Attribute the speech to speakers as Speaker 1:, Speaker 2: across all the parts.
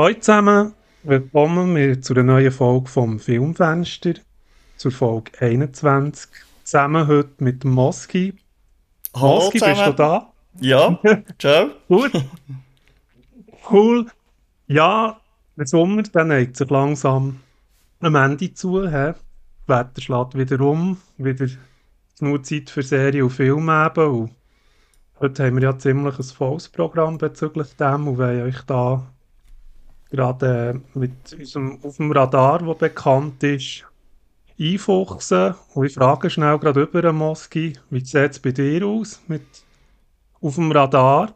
Speaker 1: Hallo zusammen, willkommen zu einer neuen Folge vom Filmfenster, zur Folge 21. Zusammen heute mit Moski.
Speaker 2: Hallo
Speaker 1: Moski, bist du da?
Speaker 2: Ja, ciao.
Speaker 1: Gut. Cool. Ja, der Sommer der neigt sich langsam am Ende zu. He? Das Wetter schlägt wieder um, wieder genug Zeit für Serien und Filme eben. Und heute haben wir ja ziemlich ein volles Programm bezüglich dem und wollen euch da gerade äh, mit unserem auf dem Radar, der bekannt ist, einfuchsen. Und ich frage schnell gerade über, Moski, wie sieht es bei dir aus mit auf dem Radar?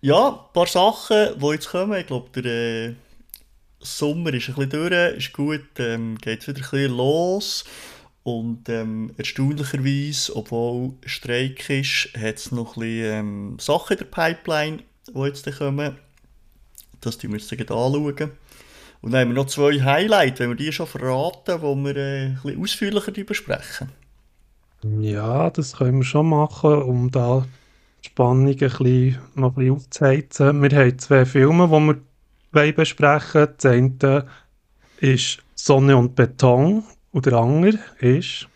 Speaker 2: Ja, ein paar Sachen, die jetzt kommen. Ich glaube, der äh, Sommer ist ein bisschen durch, ist gut, ähm, geht wieder ein bisschen los. Und ähm, erstaunlicherweise, obwohl Streik ist, hat es noch ein bisschen ähm, Sachen in der Pipeline, die jetzt kommen. Das tun wir uns dann anschauen. Und dann haben wir noch zwei Highlights, wenn wir die schon verraten, wo wir äh, ein bisschen ausführlicher darüber sprechen.
Speaker 1: Ja, das können wir schon machen, um da die Spannung ein bisschen, noch ein bisschen aufzuheizen. Wir haben zwei Filme, die wir wollen besprechen Das eine ist Sonne und Beton und der andere ist...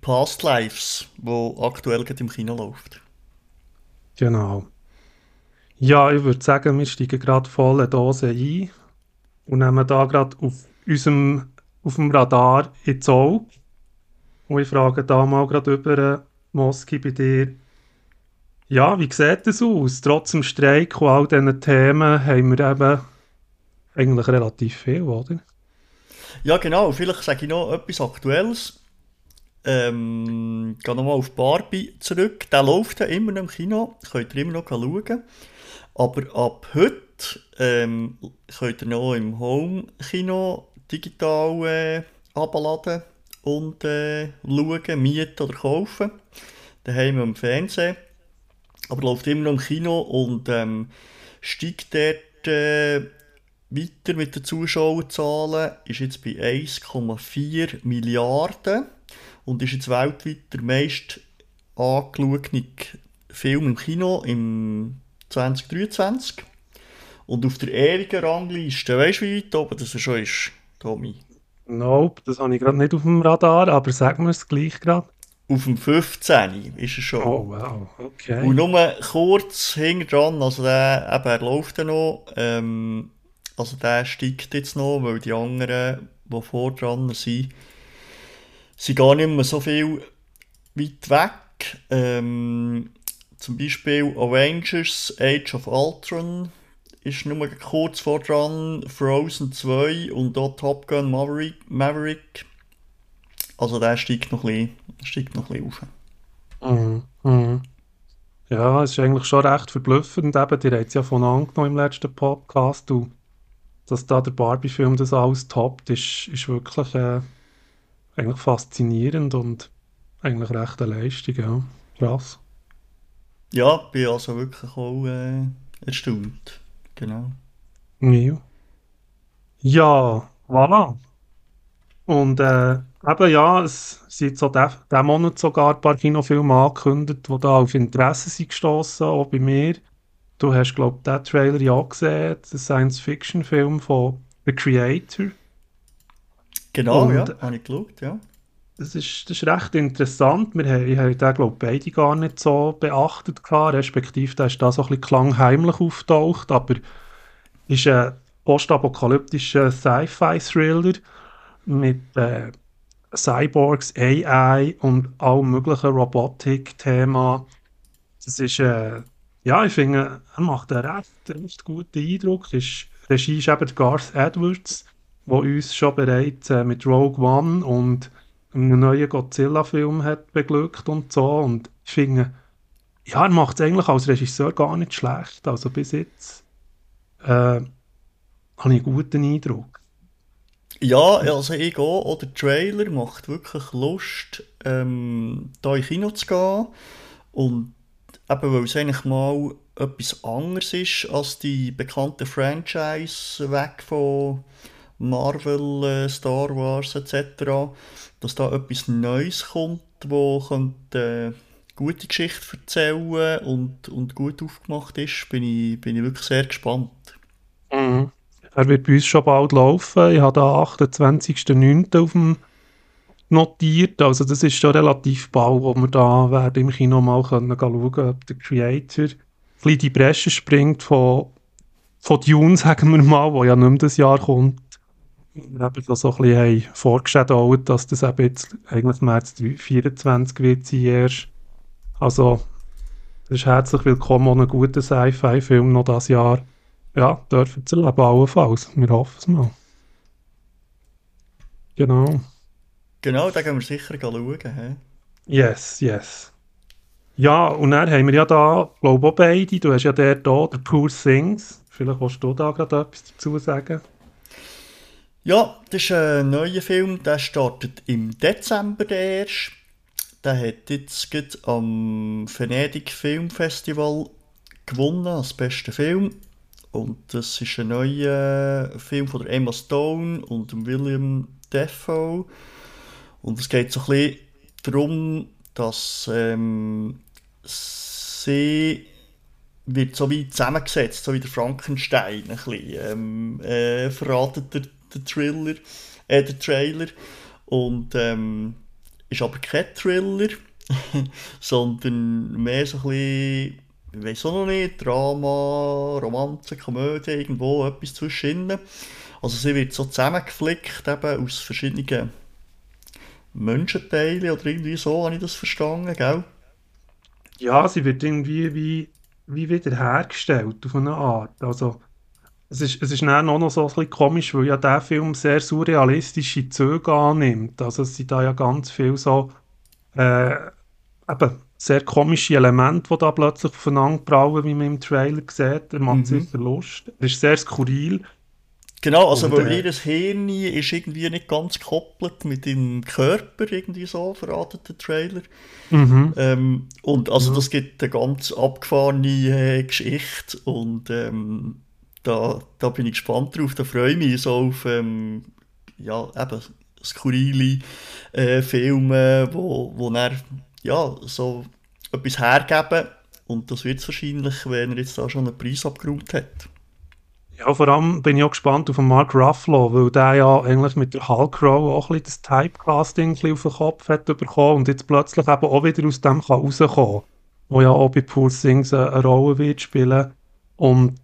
Speaker 2: Past Lives, wo aktuell gerade im Kino läuft.
Speaker 1: Genau. Ja, ich würde sagen, wir steigen gerade volle Dose ein und nehmen da gerade auf unserem auf dem Radar ins Auge. Und ich frage da mal gerade über, Moski, bei dir. Ja, wie sieht das aus? Trotz dem Streik und all diesen Themen haben wir eben eigentlich relativ viel, oder?
Speaker 2: Ja, genau. Vielleicht sage ich noch etwas Aktuelles. Ähm, gehe nochmal auf Barbie zurück. Der läuft ja immer noch im Kino. Könnt ihr immer noch schauen. Aber ab heute ähm, könnt ihr noch im Home-Kino digital äh, abladen und äh, schauen, mieten oder kaufen. Daheim am Fernsehen. Aber läuft immer noch im Kino und ähm, steigt dort äh, weiter mit den Zuschauerzahlen, ist jetzt bei 1,4 Milliarden und ist jetzt weltweit der meist angeschaute Film im Kino im 2023. Und auf der ewigen Rangliste, weißt du, wie weit oben das schon ist, Tommy?
Speaker 1: Nope, das habe ich gerade nicht auf dem Radar, aber sag mir es gleich gerade.
Speaker 2: Auf dem 15. ist er schon.
Speaker 1: Oh, wow, okay.
Speaker 2: Und nur kurz hinten dran, also der, eben, er läuft ja noch, ähm, also der steigt jetzt noch, weil die anderen, die vor dran sind, sind gar nicht mehr so viel weit weg. Ähm, zum Beispiel Avengers Age of Ultron ist nur kurz vor dran, Frozen 2 und auch Top Gun Maverick. Maverick. Also der steigt noch ein bisschen, steigt noch ein bisschen auf.
Speaker 1: Mhm. Mhm. Ja, es ist eigentlich schon recht verblüffend. Eben, die haben es ja von angenommen im letzten Podcast. Und dass da der Barbie-Film das alles toppt, ist, ist wirklich äh, eigentlich faszinierend und eigentlich recht eine Leistung. Ja. Krass.
Speaker 2: Ja, bin also wirklich auch äh, erstaunt. Genau.
Speaker 1: Ja. Ja, voilà. Und äh, eben ja, es sind so diesen diesen Monat sogar ein paar Kinofilme angekündigt, die da auf Interesse sind gestossen, auch bei mir. Du hast, glaube ich, den Trailer ja gesehen, den Science-Fiction-Film von The Creator.
Speaker 2: Genau,
Speaker 1: Und-
Speaker 2: ja, habe ich geschaut, ja.
Speaker 1: Das ist, das ist recht interessant. Wir haben, ich habe den, glaube ich, beide gar nicht so beachtet gehabt, respektive der ist da so ein bisschen klangheimlich auftaucht, aber ist ein postapokalyptischer Sci-Fi-Thriller mit äh, Cyborgs, AI und allem möglichen Robotik-Thema. Das ist, äh, ja, ich finde, er macht einen recht, recht guten Eindruck. Ist, Regie ist eben Garth Edwards, der uns schon bereits äh, mit Rogue One und einem neuen Godzilla-Film hat beglückt und so. Und ich finde, ja, er macht es eigentlich als Regisseur gar nicht schlecht. Also bis jetzt äh, habe ich einen guten Eindruck.
Speaker 2: Ja, also ich auch. Auch der Trailer macht wirklich Lust, ähm, da in Kino zu gehen. Und eben, weil es eigentlich mal etwas anderes ist als die bekannte Franchise weg von Marvel, äh, Star Wars etc. Dass da etwas Neues kommt, wo könnte, äh, gute Geschichte erzählen und, und gut aufgemacht ist, bin ich, bin ich wirklich sehr gespannt.
Speaker 1: Mhm. Er wird bei uns schon bald laufen. Ich habe da 28.09. auf dem notiert. Also das ist schon relativ bald, wo wir da werden im Kino mal können schauen, ob der Creator ein die Bresche springt von, von Dune, sagen wir mal, wo ja nicht mehr das Jahr kommt. Wir haben da so ein bisschen vorgestellt, dass das eben jetzt eigentlich März 2024 wird sein erst. Also, das ist herzlich willkommen und ein guter Sci-Fi-Film noch das Jahr. Ja, dürfen sie leben, allenfalls. Wir hoffen es mal. Genau.
Speaker 2: Genau, da gehen wir sicher schauen. He?
Speaker 1: Yes, yes. Ja, und dann haben wir ja da, glaube ich, auch beide. Du hast ja der da, der Poor Things. Vielleicht willst du da gerade etwas dazu sagen.
Speaker 2: Ja, das ist ein neuer Film, der startet im Dezember erst. Der hat jetzt am Venedig Filmfestival gewonnen als bester Film. Und das ist ein neuer Film von Emma Stone und William Defoe. Und es geht so ein bisschen darum, dass ähm, sie wird so wie zusammengesetzt, so wie der Frankenstein ein bisschen, ähm, äh, verratet der, der Thriller, äh, der Trailer. Und ähm, ist aber kein Thriller, sondern mehr so ein bisschen ich weiß auch noch nicht, Drama, Romanze, Komödie, irgendwo etwas zwischen Also sie wird so zusammengeflickt eben aus verschiedenen Menschenteilen oder irgendwie so, habe ich das verstanden, gell?
Speaker 1: Ja, sie wird irgendwie wie, wie wieder hergestellt auf eine Art. Also es ist, es ist dann auch noch so ein bisschen komisch, weil ja der Film sehr surrealistische Züge annimmt. Also es sind da ja ganz viel so äh, eben sehr komische Elemente, die da plötzlich aufeinander prallen, wie man im Trailer sieht. Er macht mhm. sicher Lust. Er ist sehr skurril.
Speaker 2: Genau, also und, weil äh, ihr Hirn ist irgendwie nicht ganz gekoppelt mit dem Körper, irgendwie so, verratet der Trailer. Mhm. Ähm, und also mhm. das gibt eine ganz abgefahrene äh, Geschichte und ähm, da, da bin ich gespannt drauf, da freue ich mich so auf ähm, ja, eben skurrile äh, Filme, wo, wo er ja, so etwas hergeben. Und das wird es wahrscheinlich, wenn er jetzt da schon einen Preis abgeräumt hat.
Speaker 1: Ja, vor allem bin ich auch gespannt auf Mark Ruffalo, weil der ja eigentlich mit der Hulk Row auch ein bisschen das Typecasting auf den Kopf hat bekommen und jetzt plötzlich eben auch wieder aus dem kann rauskommen. Wo ja auch bei Poor Things eine Rolle wird spielen. Und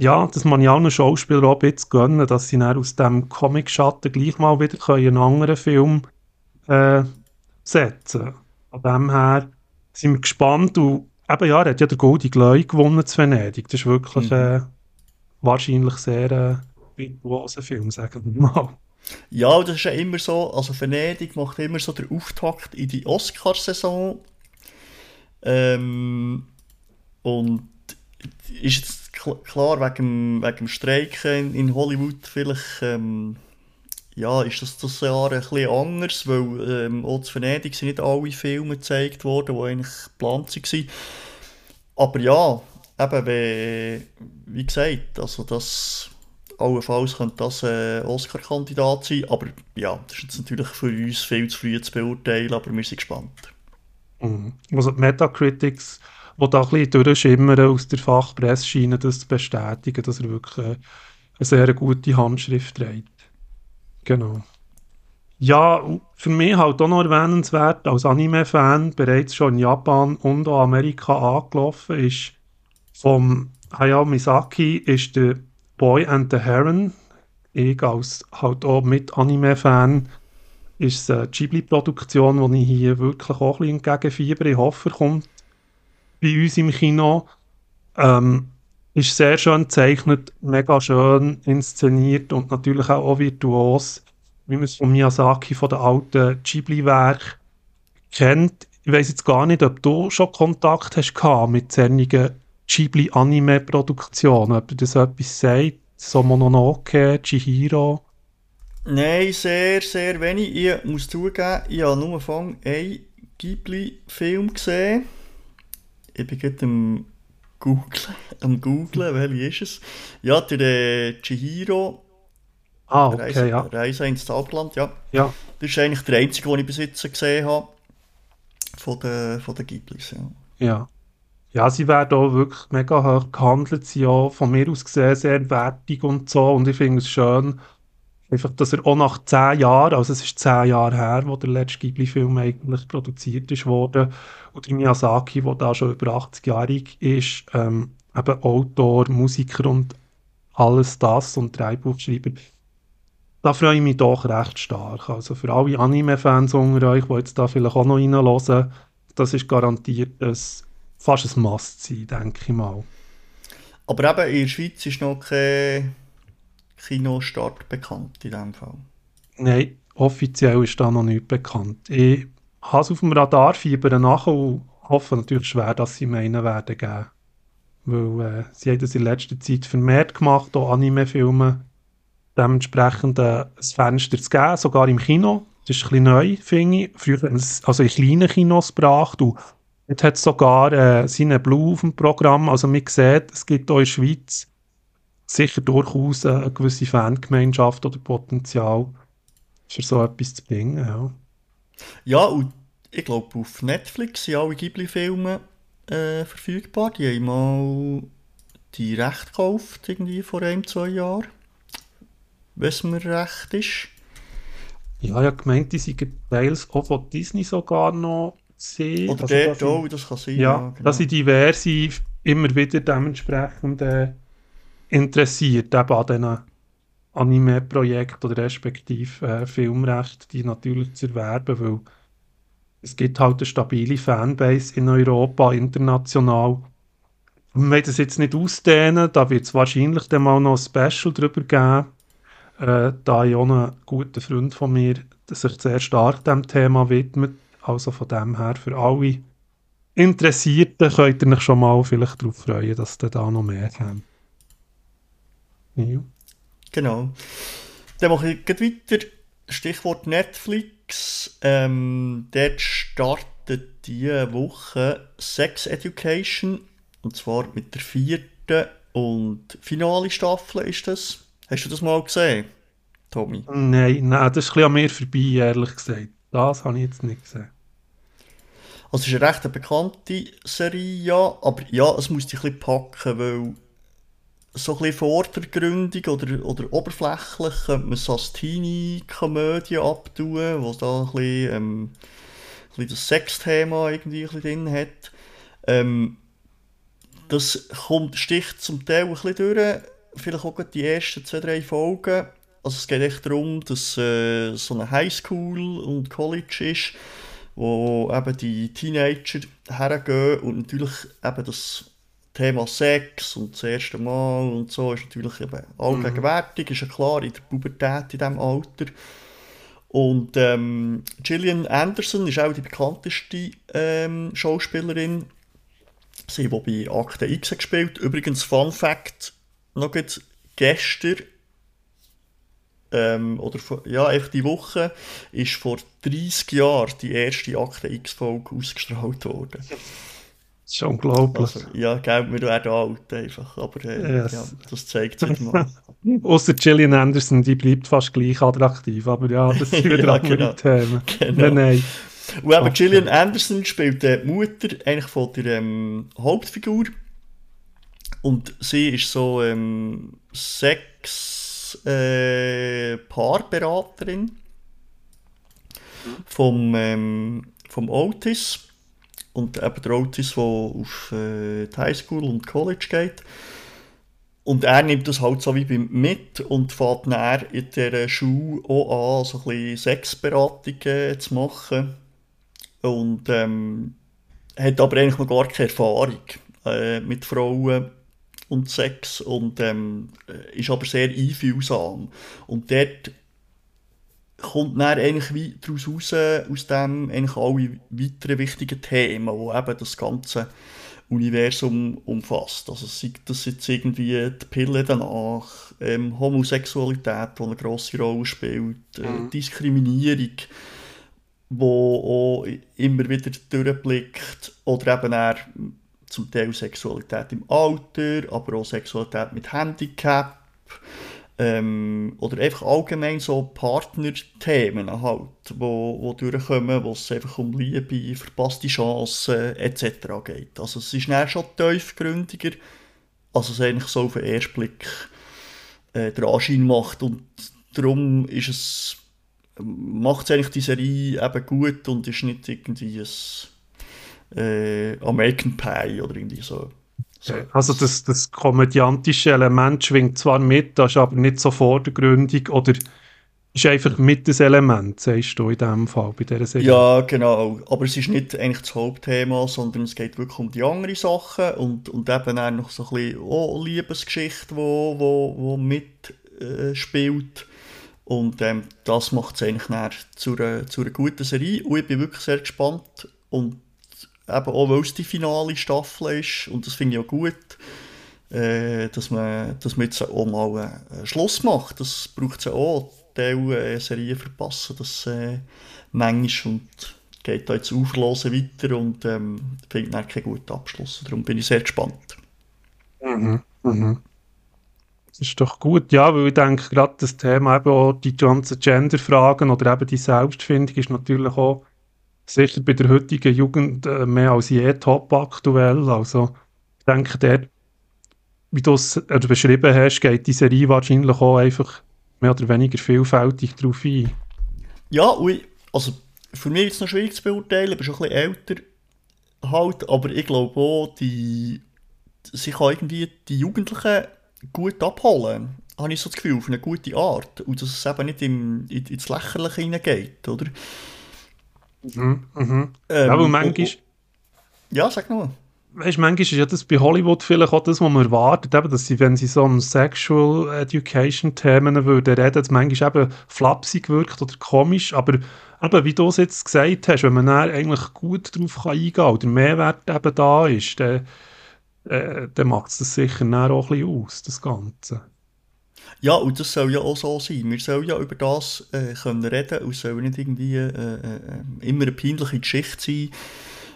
Speaker 1: ja, das man ja allen Schauspielern auch ein bisschen gönnen, dass sie dann aus dem Comic-Schatten gleich mal wieder einen anderen Film äh, setzen können. Von dem her sind wir gespannt. Und eben, ja, er hat ja den Golden Glory gewonnen zu Venedig. Das ist wirklich mhm. äh, wahrscheinlich sehr äh, virtuoser Film, sagen wir mal.
Speaker 2: Ja, das ist ja immer so. Also Venedig macht immer so den Auftakt in die Oscarsaison. Ähm, und ist jetzt klar, wegen, wegen dem Streiken in Hollywood vielleicht ähm, ja, ist das das Jahr ein bisschen anders, weil ähm, auch zu Venedig sind nicht alle Filme gezeigt worden, die eigentlich geplant waren. Aber ja, eben, wie, wie gesagt, also das, allenfalls könnte das ein Oscar-Kandidat sein, aber ja, das ist jetzt natürlich für uns viel zu früh zu beurteilen, aber wir sind gespannt.
Speaker 1: Mhm. Also Metacritics, die da ein bisschen durchschimmern aus der Fachpresse, scheinen das zu bestätigen, dass er wirklich eine sehr gute Handschrift trägt. Genau. Ja, für mich halt auch noch erwähnenswert, als Anime-Fan bereits schon in Japan und auch Amerika angelaufen ist, vom Hayao Misaki ist der Boy and the Heron. Ich als halt auch mit Anime-Fan ist es eine Ghibli-Produktion, die ich hier wirklich auch ein bisschen entgegenfieber. Ich hoffe, er kommt bei uns im Kino. Ähm, ist sehr schön gezeichnet, mega schön inszeniert und natürlich auch virtuos, wie man es von Miyazaki, von den alten Ghibli-Werken kennt. Ich weiß jetzt gar nicht, ob du schon Kontakt hast mit solchen Ghibli-Anime-Produktionen, ob du das etwas sagt, so Mononoke, Chihiro.
Speaker 2: Nein, sehr, sehr wenig. Ich muss zugeben, ich habe nur von einen Ghibli-Film gesehen. Ich bin gerade im Googlen, am Googlen, welche ist es? Ja, der äh, Chihiro.
Speaker 1: Ah, okay, Reise, ja.
Speaker 2: Reise ins Zauberland, ja.
Speaker 1: ja.
Speaker 2: Das ist eigentlich der einzige, den ich bis jetzt gesehen habe. Von den, von den Ghiblis, ja.
Speaker 1: Ja. Ja, sie werden auch wirklich mega hoch gehandelt, sie auch von mir aus gesehen sehr wertig und so. Und ich finde es schön, einfach, dass er auch nach zehn Jahren, also es ist zehn Jahre her, wo der letzte Ghibli-Film eigentlich produziert ist worden, und Miyazaki, der da schon über 80-jährig ist, ähm, eben Autor, Musiker und alles das und Drehbuchschreiber, da freue ich mich doch recht stark. Also für alle Anime-Fans unter euch, die jetzt da vielleicht auch noch reinhören, das ist garantiert ein, fast ein Must-sein, denke ich mal.
Speaker 2: Aber eben in der Schweiz ist noch kein Kinostart bekannt in diesem Fall.
Speaker 1: Nein, offiziell ist da noch nichts bekannt. Ich habe es auf dem Radar, fiebern nach und hoffe natürlich schwer, dass sie meinen werden geben. Weil äh, sie haben das in letzter Zeit vermehrt gemacht, auch Anime-Filme dementsprechend äh, ein Fenster zu geben, sogar im Kino. Das ist ein neu, finde ich. Früher haben es also in kleinen Kinos gebracht und jetzt hat es sogar äh, seine Blue auf dem Programm. Also man sieht, es gibt auch in der Schweiz sicher durchaus eine gewisse Fangemeinschaft oder Potenzial für so etwas zu bringen. Ja,
Speaker 2: ja und ich glaube, auf Netflix sind alle Ghibli-Filme äh, verfügbar. Die haben mal die Rechte gekauft, irgendwie vor einem, zwei Jahren es mir recht ist.
Speaker 1: Ja, ich habe gemeint, die sind Teils auch von Disney sogar noch
Speaker 2: sehen. Oder also, dort auch, das kann sein.
Speaker 1: Ja, ja genau. dass sie diverse immer wieder dementsprechend äh, interessiert, eben an diesen Anime-Projekten oder respektive äh, Filmrecht, die natürlich zu erwerben, weil es gibt halt eine stabile Fanbase in Europa, international. Wir wollen das jetzt nicht ausdehnen, da wird es wahrscheinlich dann mal noch ein Special darüber geben, äh, da auch einen guten Freund von mir sich sehr stark dem Thema widmet. Also von dem her für alle Interessierten könnt ihr euch schon mal vielleicht darauf freuen, dass ihr da noch mehr haben.
Speaker 2: Ja. Genau. Dann mache ich weiter. Stichwort Netflix. Ähm, dort startet diese Woche Sex Education. Und zwar mit der vierten und finale Staffel ist das. Hast du das mal gesehen, Tommy?
Speaker 1: Nein, nein, das ist ein bisschen an mir vorbei, ehrlich gesagt. Das habe ich jetzt nicht gesehen.
Speaker 2: Also es ist eine recht bekannte Serie, ja, aber ja, es muss dich ein bisschen packen, weil so ein bisschen vordergründig oder, oder oberflächlich könnte man es als Teenie-Komödie abtun, wo da ein bisschen, ähm, ein bisschen das Sexthema irgendwie ein bisschen drin hat. Ähm, das kommt, sticht zum Teil ein bisschen durch, vielleicht auch die ersten zwei, drei Folgen. Also es geht echt darum, dass äh, so eine Highschool und College ist, wo eben die Teenager hergehen und natürlich eben das Thema Sex und das erste Mal und so ist natürlich eben allgegenwärtig, mhm. ist ja klar, in der Pubertät in diesem Alter. Und ähm, Gillian Anderson ist auch die bekannteste ähm, Schauspielerin. Sie hat bei Akte X gespielt. Übrigens, Fun Fact, noch gestern, ähm, oder vor, ja, einfach die Woche, ist vor 30 Jahren die erste Akte X-Folge ausgestrahlt worden.
Speaker 1: Das ist unglaublich. Also,
Speaker 2: ja, gell, wir werden alt einfach, aber äh, yes. ja, das zeigt sich mal.
Speaker 1: Außer Gillian Anderson, die bleibt fast gleich attraktiv, aber ja, das sind wieder ja, andere genau. Themen. Genau. Nein, nein.
Speaker 2: Und eben Gillian Anderson spielt die Mutter eigentlich von der ähm, Hauptfigur und sie ist so ähm, Sex äh, Paarberaterin vom, ähm, vom Otis. Und eben der Otis, der auf äh, die Highschool und College geht. Und er nimmt das halt so wie beim mit und fährt dann in dieser Schule auch an, so ein bisschen Sexberatungen zu machen. Und ähm, hat aber eigentlich noch gar keine Erfahrung äh, mit Frauen und Sex und ähm, ist aber sehr einfühlsam. Und dort kommt dann eigentlich wie daraus raus, aus dem eigentlich alle weiteren wichtigen Themen, die eben das ganze Universum umfasst. Also sei das jetzt irgendwie die Pille danach, ähm, Homosexualität, die eine grosse Rolle spielt, äh, mhm. Diskriminierung, wo auch immer wieder durchblickt, oder eben auch zum Teil Sexualität im Alter, aber auch Sexualität mit Handicap, ähm, oder einfach allgemein so Partnerthemen halt, wo, wo durchkommen, wo es einfach um Liebe, verpasste Chancen etc. geht. Also es ist dann schon tiefgründiger, als es eigentlich so auf den ersten Blick äh, der Anschein macht und darum ist es macht es eigentlich die Serie eben gut und ist nicht irgendwie ein äh, American Pie oder irgendwie so.
Speaker 1: So. Also das, das komödiantische Element schwingt zwar mit, das ist aber nicht so vordergründig oder ist einfach mit das Element, sagst du in diesem Fall, bei dieser Serie?
Speaker 2: Ja, genau. Aber es ist nicht eigentlich das Hauptthema, sondern es geht wirklich um die anderen Sachen und, und eben auch noch so ein bisschen oh, Liebesgeschichte, wo, wo, wo mitspielt. Äh, und ähm, das macht es eigentlich zu einer, zu einer guten Serie. Und ich bin wirklich sehr gespannt. Und eben auch, weil es die finale Staffel ist, und das finde ich auch gut, äh, dass, man, dass man jetzt auch mal einen Schluss macht. Das braucht es ja auch. Teil äh, Serien verpassen, das äh, manchmal und geht da jetzt auflosen weiter und ähm, findet dann keinen guten Abschluss. Darum bin ich sehr gespannt.
Speaker 1: Mhm. Mhm. Das ist doch gut, ja, weil ich denke, gerade das Thema eben auch die ganzen Gender-Fragen oder eben die Selbstfindung ist natürlich auch sicher bei der heutigen Jugend äh, mehr als je top aktuell. Also ich denke, dort, wie du es äh, beschrieben hast, geht die Serie wahrscheinlich auch einfach mehr oder weniger vielfältig darauf ein.
Speaker 2: Ja, also für mich ist es noch schwierig zu beurteilen, ich bin schon ein bisschen älter halt, aber ich glaube auch, die, sie kann irgendwie die Jugendlichen gut abholen, habe ich so das Gefühl, auf eine gute Art. Und dass es eben nicht im, in, ins Lächerliche hineingeht, oder?
Speaker 1: Mhm, mhm. Ähm, ja, aber manchmal... Oh,
Speaker 2: oh. Ja, sag nur.
Speaker 1: Weißt, manchmal ist ja das bei Hollywood vielleicht auch das, was man erwartet, eben, dass sie, wenn sie so um Sexual Education Themen würden reden, dass manchmal eben flapsig wirkt oder komisch, aber eben, wie du es jetzt gesagt hast, wenn man dann eigentlich gut darauf eingehen kann oder Mehrwert eben da ist, dann äh, dann macht es das sicher auch ein bisschen aus, das Ganze.
Speaker 2: Ja, und das soll ja auch so sein. Wir sollen ja über das äh, können reden und es soll nicht irgendwie äh, äh, immer eine peinliche Geschichte sein,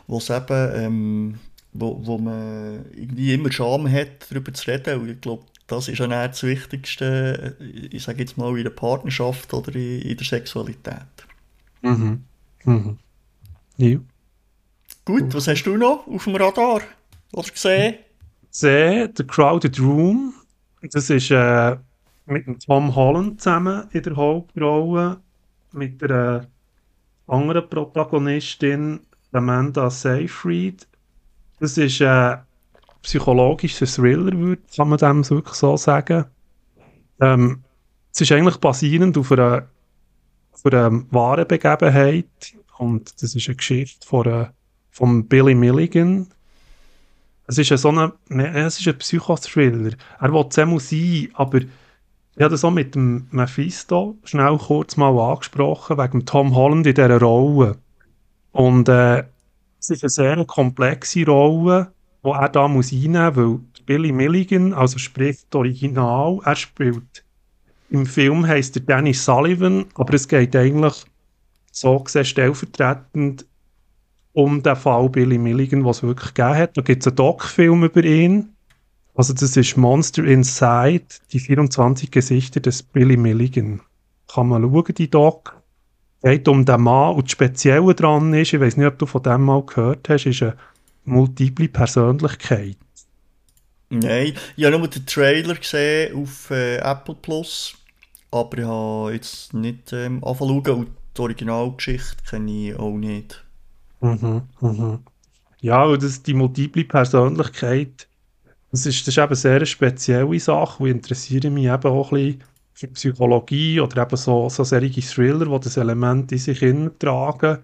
Speaker 2: wo es eben, ähm, wo, wo man irgendwie immer Scham hat, darüber zu reden. Und ich glaube, das ist ja das Wichtigste, äh, ich sage jetzt mal, in der Partnerschaft oder in, in der Sexualität.
Speaker 1: Mhm. Mhm. Ja.
Speaker 2: Gut, was hast du noch auf dem Radar? Oder gesehen?
Speaker 1: Gesehen, The Crowded Room. Das ist äh, mit Tom Holland zusammen in der Hauptrolle. Mit einer anderen Protagonistin, Amanda Seyfried. Das ist ein psychologischer Thriller, kann man dem wirklich so sagen. Ähm, es ist eigentlich basierend auf einer, auf einer wahren Begebenheit. Und das ist eine Geschichte von, äh, von Billy Milligan, es ist, so eine, ein Psychothriller. Er will es sein, aber ich habe das auch mit dem Mephisto schnell kurz mal angesprochen, wegen Tom Holland in dieser Rolle. Und äh, es ist eine sehr komplexe Rolle, die er da muss einnehmen muss, weil Billy Milligan, also spricht das Original, er spielt im Film heisst er Danny Sullivan, aber es geht eigentlich so gesehen stellvertretend um den Fall Billy Milligan, was es wirklich gegeben hat. Da gibt es einen Doc-Film über ihn. Also das ist Monster Inside, die 24 Gesichter des Billy Milligan. Kann man schauen, die Doc. Geht um den Mann und das Spezielle daran ist, ich weiß nicht, ob du von dem mal gehört hast, ist eine multiple Persönlichkeit.
Speaker 2: Nein, ich habe nur den Trailer gesehen auf äh, Apple Plus, aber ich habe jetzt nicht ähm, anfangen und die Originalgeschichte kenne ich auch nicht.
Speaker 1: Mhm, mhm. Ja, und das, die multiple Persönlichkeit, das ist, das ist eben eine sehr spezielle Sache, und interessiere mich eben auch ein bisschen für Psychologie oder eben so, so solche Thriller, die das Element in sich tragen.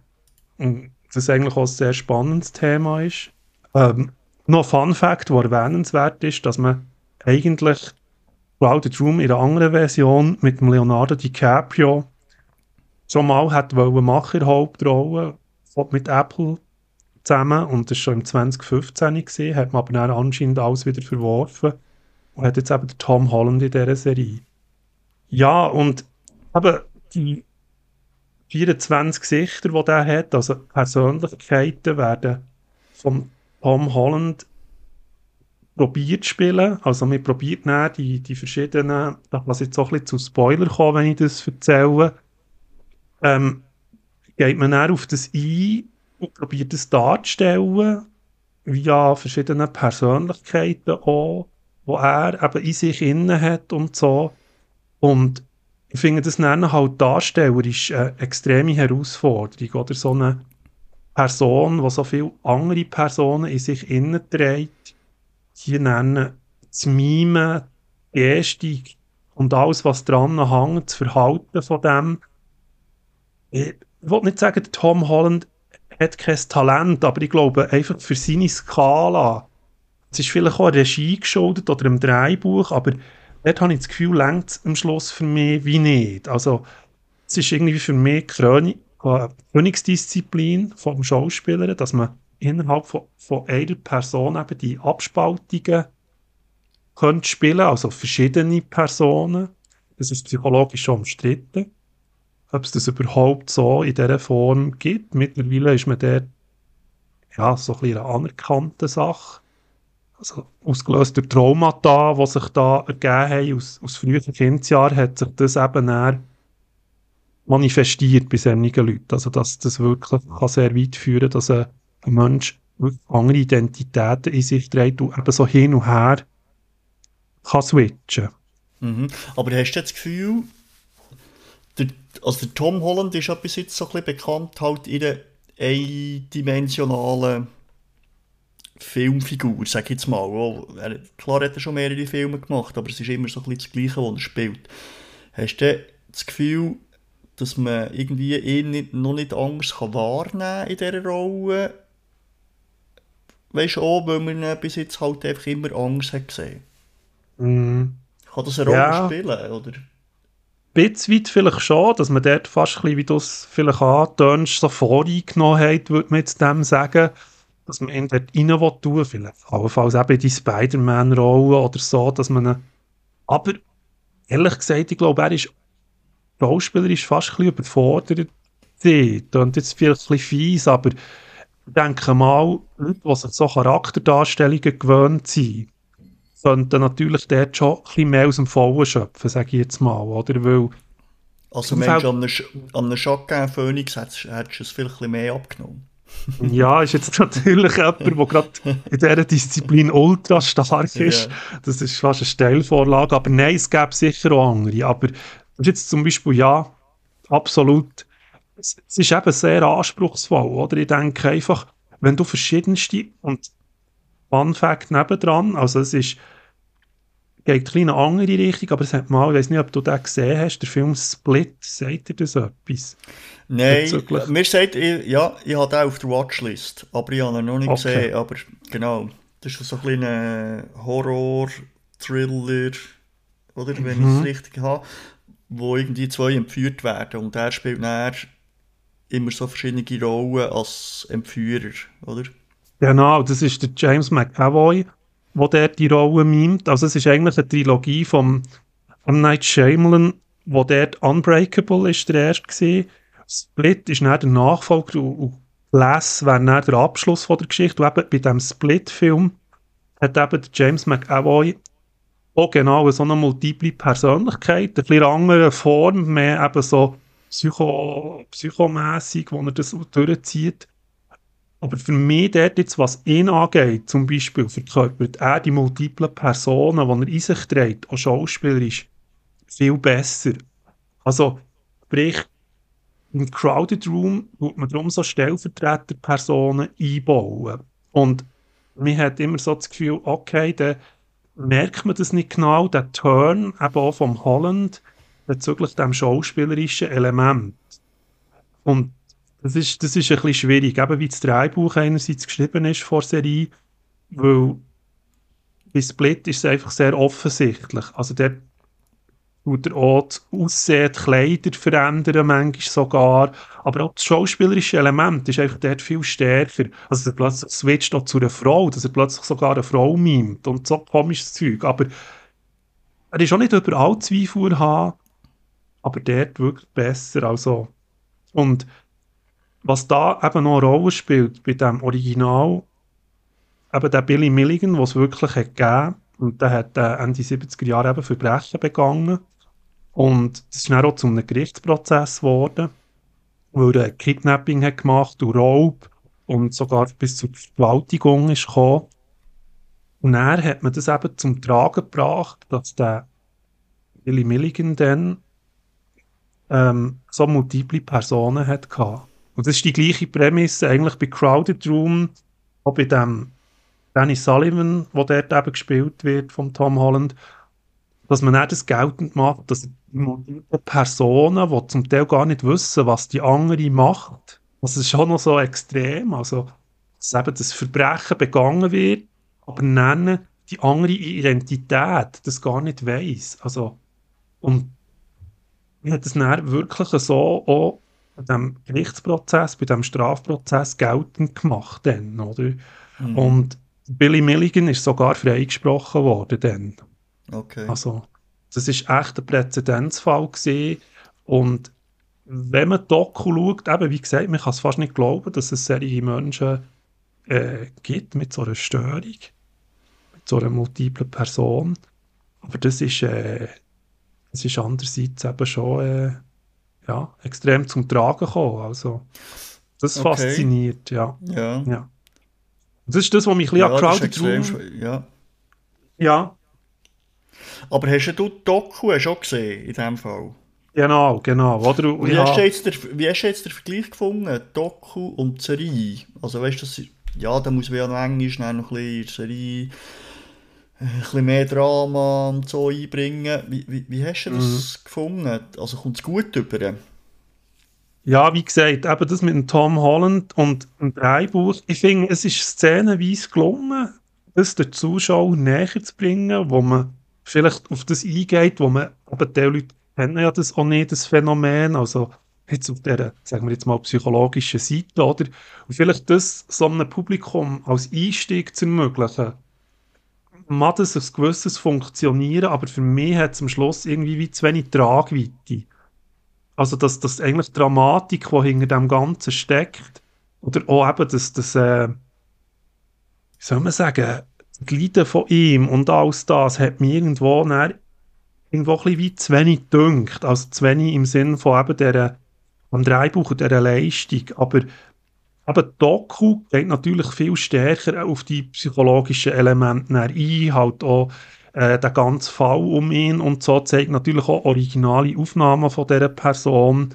Speaker 1: Und das eigentlich auch ein sehr spannendes Thema ist. Ähm, noch ein Fun Fact, der erwähnenswert ist, dass man eigentlich Crowded Room in einer anderen Version mit dem Leonardo DiCaprio schon mal hat wollen machen in der Hauptrolle mit Apple zusammen und das war schon im 2015 gesehen, hat man aber dann anscheinend alles wieder verworfen und hat jetzt eben den Tom Holland in dieser Serie. Ja, und eben die 24 Gesichter, die der hat, also Persönlichkeiten, werden von Tom Holland probiert spielen. Also man probiert dann die, die verschiedenen, da es jetzt auch ein bisschen zu Spoiler kommen, wenn ich das erzähle, ähm, geht man dann auf das ein und probiert es darzustellen, via verschiedene Persönlichkeiten auch, wo er eben in sich inne hat und so. Und ich finde das dann halt darstellerisch eine extreme Herausforderung, oder so eine Person, die so viele andere Personen in sich innen trägt, hier nennen, zu mimen, Gestik und alles, was dran hängt, das Verhalten von dem. Ich will nicht sagen, Tom Holland hat kein Talent, aber ich glaube, einfach für seine Skala, es ist vielleicht auch eine Regie geschuldet oder im Drehbuch, aber dort habe ich das Gefühl, längt am Schluss für mich wie nicht. Also, es ist irgendwie für mich König, äh, Königsdisziplin vom Schauspieler, dass man innerhalb von, von einer Person eben die Abspaltungen könnte spielen, also verschiedene Personen. Das ist psychologisch schon umstritten, ob es das überhaupt so in dieser Form gibt. Mittlerweile ist man dort ja, so ein eine anerkannte Sache. Also ausgelöst durch Traumata, die sich da ergeben haben aus, aus früheren Kindesjahren, hat sich das eben dann manifestiert bei solchen Leuten. Also dass das wirklich kann sehr weit führen dass ein, ein Mensch wirklich andere Identitäten in sich trägt und eben so hin und her kann switchen.
Speaker 2: Mhm. Aber hast du das Gefühl, der, also der Tom Holland ist ja bis jetzt so ein bisschen bekannt halt in der eindimensionalen Filmfigur, sag ich jetzt mal. Oh, er, klar hat er schon mehrere Filme gemacht, aber es ist immer so ein bisschen das Gleiche, was er spielt. Hast du das Gefühl, dass man irgendwie ihn nicht, noch nicht anders kann wahrnehmen in dieser Rolle? Weißt du auch, weil man ihn bis jetzt halt einfach immer Angst hat gesehen.
Speaker 1: Mm.
Speaker 2: Kann das eine Rolle ja. spielen, oder?
Speaker 1: Bisschen weit vielleicht schon, dass man dort fast ein bisschen, wie du es vielleicht antönst, so voreingenommen hat, würde man jetzt dem sagen, dass man ihn dort rein will tun, vielleicht allenfalls eben in die Spider-Man-Rolle oder so, dass man ihn, aber ehrlich gesagt, ich glaube, er ist schauspielerisch fast ein bisschen überfordert. Das jetzt vielleicht ein bisschen fies, aber ich denke mal, Leute, die sich so Charakterdarstellungen gewöhnt sind, könnten natürlich dort schon ein bisschen mehr aus dem Vollen schöpfen, sage ich jetzt mal, oder? Weil
Speaker 2: also meinst du, an einem, an einem Shotgun Phoenix hättest, hättest du es vielleicht mehr abgenommen?
Speaker 1: ja, ist jetzt natürlich jemand, der gerade in dieser Disziplin ultra stark ist. Das ist fast eine Stellvorlage. Aber nein, es gäbe sicher auch andere. Aber jetzt zum Beispiel, ja, absolut. Es, es ist eben sehr anspruchsvoll, oder? Ich denke einfach, wenn du verschiedenste und Fun Fact nebendran. Also es ist geht in eine andere Richtung, aber es hat mal, ich weiß nicht, ob du den gesehen hast, der Film Split, sagt dir das etwas?
Speaker 2: Nein, mir sagt, ich, ja, ich habe den auf der Watchlist, aber ich habe ihn noch nicht okay. gesehen, aber genau, das ist so ein kleiner Horror-Thriller, oder, wenn mhm. ich es richtig habe, wo irgendwie zwei entführt werden und er spielt dann immer so verschiedene Rollen als Entführer, oder?
Speaker 1: Genau, das ist der James McAvoy, der dort die Rolle mimt. Also es ist eigentlich eine Trilogie vom M. Night Shyamalan, wo dort Unbreakable ist der erste gewesen. Split ist dann der Nachfolger und Glass wäre dann der Abschluss von der Geschichte. Und eben bei diesem Split-Film hat eben James McAvoy auch genau so eine multiple Persönlichkeit, eine bisschen andere Form, mehr eben so psycho, psychomässig, wo er das durchzieht. Aber für mich dort jetzt, was ihn angeht, zum Beispiel verkörpert er die multiplen Personen, die er in sich trägt, auch schauspielerisch, viel besser. Also, sprich, im Crowded Room tut man darum so Stellvertreterpersonen einbauen. Und man hat immer so das Gefühl, okay, dann merkt man das nicht genau, der Turn eben auch vom Holland bezüglich dem schauspielerischen Element. Und das ist, das ist ein bisschen schwierig, eben wie das Drehbuch einerseits geschrieben ist vor Serie, weil bei Split ist es einfach sehr offensichtlich. Also der tut er auch das Aussehen, die Kleider verändern manchmal sogar, aber auch das schauspielerische Element ist einfach dort viel stärker. Also er plötzlich switcht auch zu einer Frau, dass er plötzlich sogar eine Frau mimt und so komisches Zeug, aber er ist auch nicht überall Zweifel haben, aber dort wirklich besser, also und was da eben noch eine Rolle spielt bei dem Original eben der Billy Milligan, den es wirklich hat gegeben und der hat äh, Ende 70er Jahre eben Verbrechen begangen. Und das ist dann auch zu einem Gerichtsprozess geworden, wo er Kidnapping hat gemacht und Raub und sogar bis zur Vergewaltigung ist gekommen. Und dann hat man das eben zum Tragen gebracht, dass der Billy Milligan dann ähm, so multiple Personen hat gehabt. Und das ist die gleiche Prämisse eigentlich bei Crowded Room, auch bei dem Danny Sullivan, wo dort eben gespielt wird von Tom Holland, dass man nicht das geltend macht, dass Personen, die zum Teil gar nicht wissen, was die andere macht, das ist schon noch so extrem, also dass eben das Verbrechen begangen wird, aber nennen die andere Identität das gar nicht weiß. Also, und ich habe das dann wirklich so auch bei dem Gerichtsprozess, bei dem Strafprozess geltend gemacht dann, oder? Mhm. Und Billy Milligan ist sogar freigesprochen worden dann.
Speaker 2: Okay.
Speaker 1: Also, das ist echt ein Präzedenzfall gewesen. Und wenn man Doku schaut, eben wie gesagt, man kann es fast nicht glauben, dass es solche Menschen äh, gibt mit so einer Störung, mit so einer multiplen Person. Aber das ist, äh, das ist andererseits eben schon äh, ja, extrem zum Tragen gekommen. Also, das okay. fasziniert, ja.
Speaker 2: Ja.
Speaker 1: ja. Das ist das, was mich ein bisschen ja, an Crowded Room...
Speaker 2: Ja.
Speaker 1: ja.
Speaker 2: Aber hast du die Doku auch gesehen, in diesem Fall?
Speaker 1: Genau, genau. Oder,
Speaker 2: wie, ja. hast du jetzt der, wie hast du jetzt den Vergleich gefunden, Doku und Serie? Also weißt du, ja, da muss man ja noch Englisch noch ein bisschen Serie, ein bisschen mehr Drama und so einbringen. Wie, wie, wie hast du das mhm. gefunden? Also kommt es gut über?
Speaker 1: Ja, wie gesagt, eben das mit dem Tom Holland und dem Dreibuch. Ich finde, es ist szenenweise gelungen, das den Zuschauer näher zu bringen, wo man vielleicht auf das eingeht, wo man, aber die Leute kennen ja das auch nicht, das Phänomen, also jetzt auf der, sagen wir jetzt mal, psychologischen Seite, oder? Und vielleicht das so einem Publikum als Einstieg zu ermöglichen, mag das ein gewisses Funktionieren, aber für mich hat es am Schluss irgendwie wie zu wenig Tragweite. Also, dass das eigentlich Dramatik, die hinter dem Ganzen steckt, oder auch eben das, das äh, wie soll man sagen, das Leiden von ihm und alles das hat mir irgendwo, dann, irgendwo ein bisschen wie zu wenig gedünkt. Also zu wenig im Sinne von eben dieser, am Dreibuch dieser Leistung. Aber eben Doku geht natürlich viel stärker auf die psychologischen Elemente ein, halt auch äh, den ganzen Fall um ihn und so zeigt natürlich auch originale Aufnahmen von dieser Person.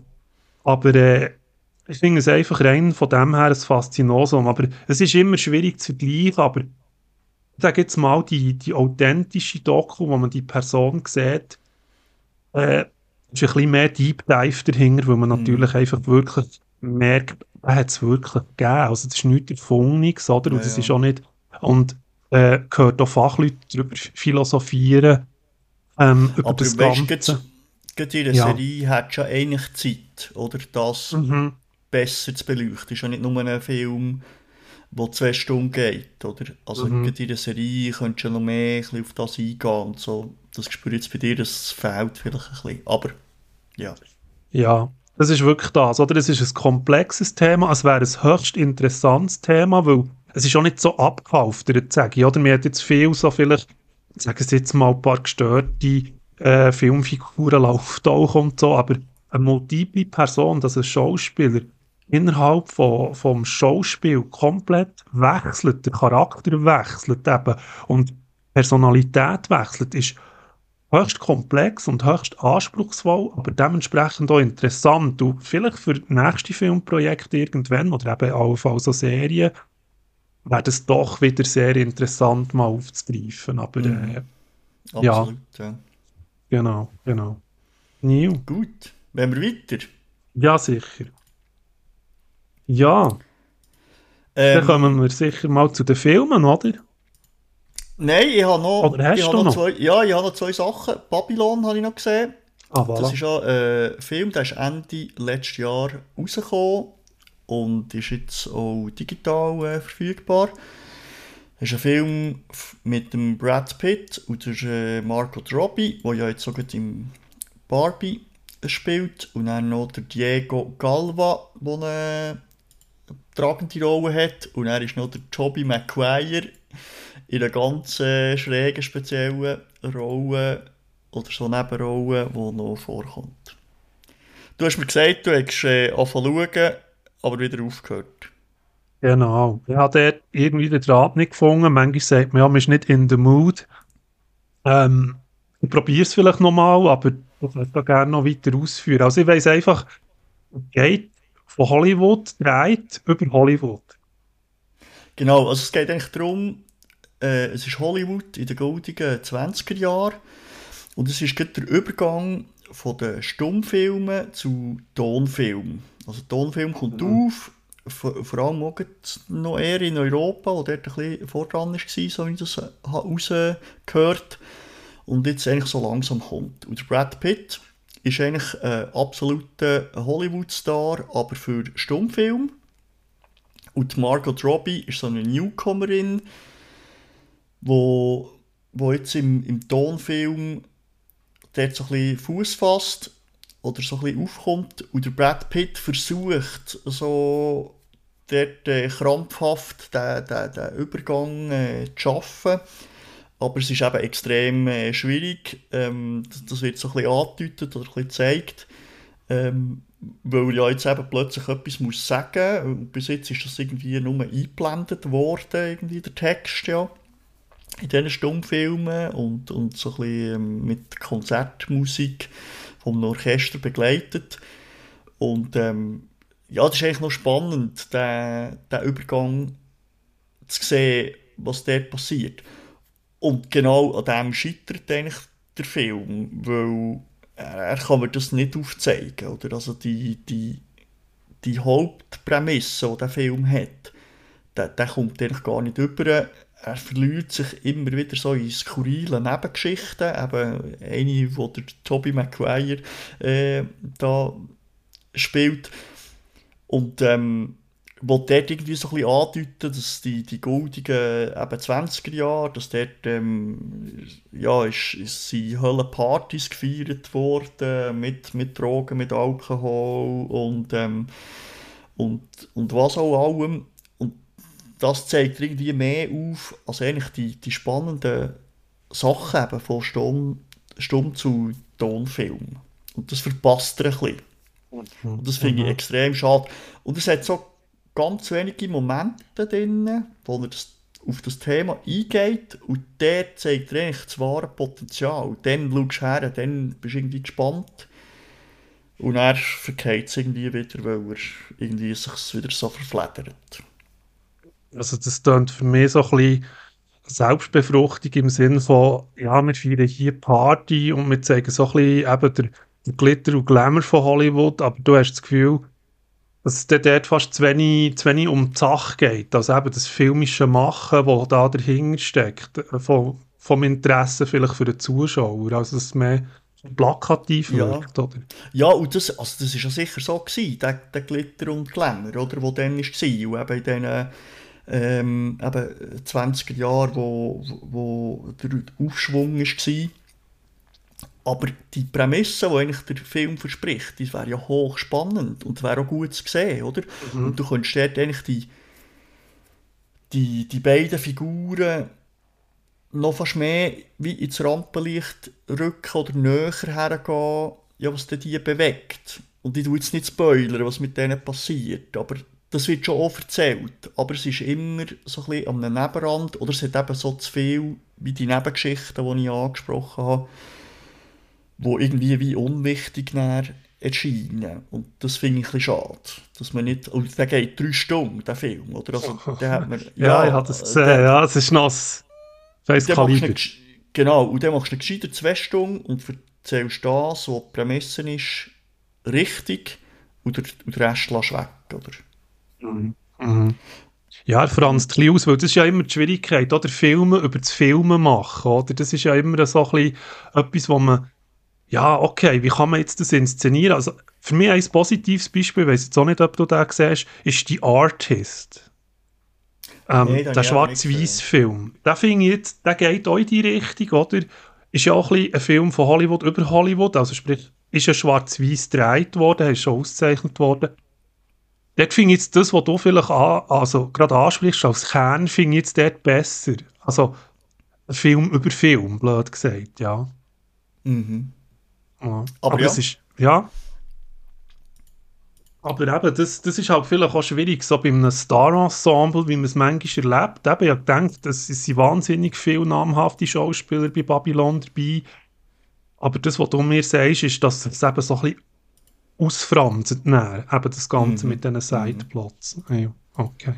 Speaker 1: Aber äh, ich finde es einfach rein von dem her ein Faszinosum. Aber es ist immer schwierig zu vergleichen, aber ich sage jetzt mal, die, die authentische Doku, wo man die Person sieht, äh, ist ein bisschen mehr Deep Dive dahinter, weil man mhm. natürlich einfach wirklich merkt, er hat es wirklich gegeben. Also das ist nichts Erfundenes, oder? Und ja, das ist auch nicht... Und äh, gehört auch Fachleute darüber philosophieren, ähm, über
Speaker 2: Aber
Speaker 1: das
Speaker 2: weißt, Ganze. Gerade in der ja. Serie hat schon eigentlich Zeit, oder? Das mhm. besser zu beleuchten. Es ist ja nicht nur ein Film, der zwei Stunden geht, oder? Also mhm. gerade in der Serie könntest du noch mehr auf das eingehen und so. Das spüre jetzt bei dir, das fehlt vielleicht ein bisschen. Aber, ja.
Speaker 1: Ja, das ist wirklich das, oder? Es ist ein komplexes Thema, es wäre ein höchst interessantes Thema, weil es ist auch nicht so abgehalftert, sage ich, oder? Mir hat jetzt viel so vielleicht, sagen Sie jetzt mal, ein paar gestörte äh, Filmfiguren auftauchen und so, aber eine multiple Person, das ein Schauspieler innerhalb von, vom Schauspiel komplett wechselt, der Charakter wechselt eben und Personalität wechselt, ist höchst komplex und höchst anspruchsvoll, aber dementsprechend auch interessant. Und vielleicht für nächste Filmprojekte irgendwann oder eben auch so Serien wäre es doch wieder sehr interessant, mal aufzugreifen. Aber mhm. äh, Absolut, ja. ja. Genau, genau. New.
Speaker 2: Gut, wenn wir weiter.
Speaker 1: Ja, sicher. Ja. Ähm, Dann kommen wir sicher mal zu den Filmen, oder?
Speaker 2: Nein, ich habe noch,
Speaker 1: oder hast
Speaker 2: ich
Speaker 1: du noch, noch?
Speaker 2: Zwei, ja, ich habe noch zwei Sachen. Babylon habe ich noch gesehen.
Speaker 1: Ah, voilà.
Speaker 2: Das ist ja ein Film, der ist Ende letztes Jahr rausgekommen und ist jetzt auch digital äh, verfügbar. Es ist ein Film mit dem Brad Pitt und der äh, Margot Robbie, der ja jetzt sogar im Barbie spielt. Und dann noch der Diego Galva, der eine tragende Rolle hat. Und dann ist noch der Tobey Maguire in einer ganz äh, schrägen, speziellen Rolle oder so Nebenrolle, die noch vorkommt. Du hast mir gesagt, du hast äh, angefangen schauen, aber wieder aufgehört.
Speaker 1: Genau. Ich habe dort irgendwie den Draht nicht gefunden. Manchmal sagt man ja, man ist nicht in the mood. Ähm, ich probiere es vielleicht nochmal, aber ich würde da gerne noch weiter ausführen. Also ich weiss einfach, es geht von Hollywood, dreht über Hollywood.
Speaker 2: Genau, also es geht eigentlich darum, äh, es ist Hollywood in den goldenen 20er Jahren und es ist der Übergang von den Stummfilmen zu Tonfilmen. Also Tonfilm kommt mhm. auf, vor, vor allem auch noch eher in Europa, wo dort ein bisschen voran war, so wie ich das rausgehört. Und jetzt eigentlich so langsam kommt. Und Brad Pitt ist eigentlich ein absoluter Hollywood-Star, aber für Stummfilm. Und Margot Robbie ist so eine Newcomerin, wo, wo jetzt im, im Tonfilm dort so ein bisschen Fuß fasst oder so ein bisschen aufkommt und der Brad Pitt versucht so dort äh, krampfhaft den, den, den Übergang äh, zu schaffen. Aber es ist eben extrem äh, schwierig. Ähm, das, das, wird so ein bisschen angedeutet oder ein bisschen gezeigt. Ähm, weil er ja jetzt eben plötzlich etwas muss sagen muss. Bis jetzt ist das irgendwie nur eingeblendet worden, irgendwie der Text, ja. In diesen Stummfilmen und, und so ein bisschen ähm, mit Konzertmusik vom Orchester begleitet. Und ähm, ja, das ist eigentlich noch spannend, den, Übergang zu sehen, was dort passiert. Und genau an dem scheitert eigentlich der Film, weil er kann mir das nicht aufzeigen. Oder? Also die, die, die Hauptprämisse, die der Film hat, der, der kommt eigentlich gar nicht über. Er verliert sich immer wieder so in skurrile Nebengeschichten. Eben eine, wo der Tobey Maguire äh, da spielt. Und ähm, wollte dort irgendwie so ein bisschen andeuten, dass die, die goldigen eben 20er Jahre, dass dort ähm, ja, ist, ist sind Höllenpartys gefeiert worden, mit, mit Drogen, mit Alkohol und, ähm, und, und was auch allem. Das zeigt irgendwie mehr auf, als eigentlich die, die spannenden Sachen eben von Stumm, Stumm zu Tonfilm. Und das verpasst er ein bisschen. Und das finde ich mhm. extrem schade. Und es hat so ganz wenige Momente drin, wo er das, auf das Thema eingeht und der zeigt er eigentlich das wahre Potenzial. Dann schaust du her, dann bist du irgendwie gespannt und er verkehrt es irgendwie wieder, weil er irgendwie sich wieder so verfledert.
Speaker 1: Also das klingt für mich so ein bisschen Selbstbefruchtung im Sinne von, ja, wir feiern hier Party und wir zeigen so ein bisschen eben der, der Glitter und Glamour von Hollywood, aber du hast das Gefühl, dass es dort fast zu wenig, zu wenig um die Sache geht. Also eben das filmische Machen, das da dahinter steckt, äh, vom, vom Interesse vielleicht für den Zuschauer. Also dass es mehr plakativ
Speaker 2: ja.
Speaker 1: wirkt, oder?
Speaker 2: Ja, und das, also das ist ja sicher so gewesen, der, der Glitter und Glamour, oder, der dann war. Und eben in diesen ähm, eben 20er Jahren, wo, wo der Aufschwung war, aber die Prämisse, die eigentlich der Film verspricht, die wäre ja hochspannend und wäre auch gut zu sehen, oder? Mhm. Und du könntest dort eigentlich die, die, die beiden Figuren noch fast mehr wie ins Rampenlicht rücken oder näher hergehen, ja, was die bewegt. Und ich tue jetzt nicht spoilern, was mit denen passiert, aber das wird schon auch erzählt. Aber es ist immer so ein bisschen am Nebenrand oder es hat eben so zu viel wie die Nebengeschichten, die ich angesprochen habe wo irgendwie wie unwichtig erscheinen. Und das finde ich ein bisschen schade. Dass man nicht, und der geht drei Stunden, der Film, oder? Also,
Speaker 1: der hat man, ja, ja, ich habe das gesehen, der, ja, es ist nass.
Speaker 2: Weiss Kaliber. Genau, und dann machst du gescheiter zwei Stunden und erzählst das, was die Prämisse ist, richtig und der, und der Rest lässt weg, oder?
Speaker 1: Mhm. Mhm. Ja, Franz ein aus, weil das ist ja immer die Schwierigkeit, oder? Filme über das Filmen machen, oder? Das ist ja immer so ein bisschen etwas, wo man ja, okay, wie kann man jetzt das inszenieren? Also für mich ein positives Beispiel, ich weiß jetzt auch nicht, ob du den siehst, ist «The Artist». Ähm, nee, der Schwarz-Weiß-Film. Der finde jetzt, der geht auch in die Richtung, oder? Ist ja auch ein, ein Film von Hollywood über Hollywood, also sprich, ist ja schwarz-weiß gedreht worden, ist schon ausgezeichnet worden. Dort finde ich jetzt das, was du vielleicht an, also gerade ansprichst, als Kern, finde ich jetzt dort besser. Also, Film über Film, blöd gesagt, ja.
Speaker 2: Mhm.
Speaker 1: ja. Aber, Aber ja. es ist, ja. Aber eben, das, das ist halt vielleicht auch schwierig, so bei einem Star-Ensemble, wie man es manchmal erlebt. Eben, ich denke, es sind wahnsinnig viele namhafte Schauspieler bei Babylon dabei. Aber das, was du mir sagst, ist, dass es eben so ein bisschen ausfranst, eben das Ganze mhm. mit diesen mhm. Sideplots. Ja, okay.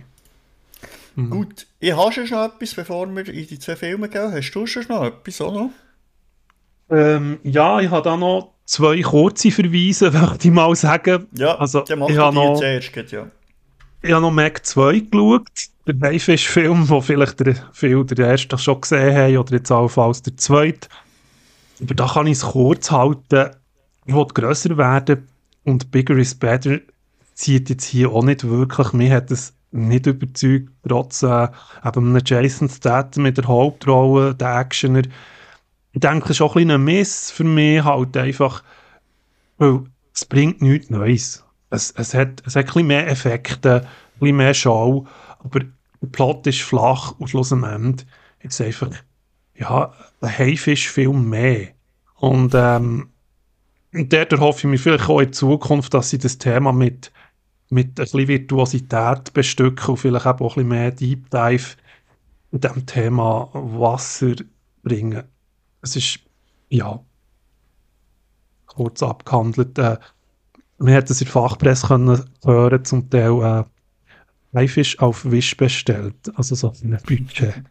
Speaker 2: Mhm. Gut, ich habe schon noch etwas, bevor wir in die zwei Filme gehen. Hast du schon noch etwas, oder?
Speaker 1: Ähm, ja, ich habe da noch zwei kurze Verweise, möchte ich mal sagen.
Speaker 2: Ja,
Speaker 1: also,
Speaker 2: ich habe noch, zuerst, ja.
Speaker 1: Ich habe noch Mac 2 geschaut, der Haifisch-Film, wo vielleicht der, viele der erste schon gesehen haben, oder jetzt allenfalls der zweite. Aber da kann ich es kurz halten. Ich will grösser werden und Bigger is Better zieht jetzt hier auch nicht wirklich. Mir hat es nicht überzeugt, trotz äh, eben einem Jason Statham mit der Hauptrolle, der Actioner. Ich denke, es ist auch ein, ein Miss für mich halt einfach, weil es bringt nichts Neues. Es, es, hat, es hat ein bisschen mehr Effekte, ein bisschen mehr Show, aber der Plot ist flach und schlussendlich ist es einfach ja, ein Haifisch-Film mehr. Und ähm, dort hoffe ich mir vielleicht auch in Zukunft, dass sie das Thema mit, mit ein bisschen Virtuosität bestücken und vielleicht auch ein bisschen mehr Deep Dive in dem Thema Wasser bringen. Es ist, ja, kurz abgehandelt. Äh, man hat es in der Fachpresse können hören, zum Teil äh, Haifisch auf Wisch bestellt, also so ein Budget.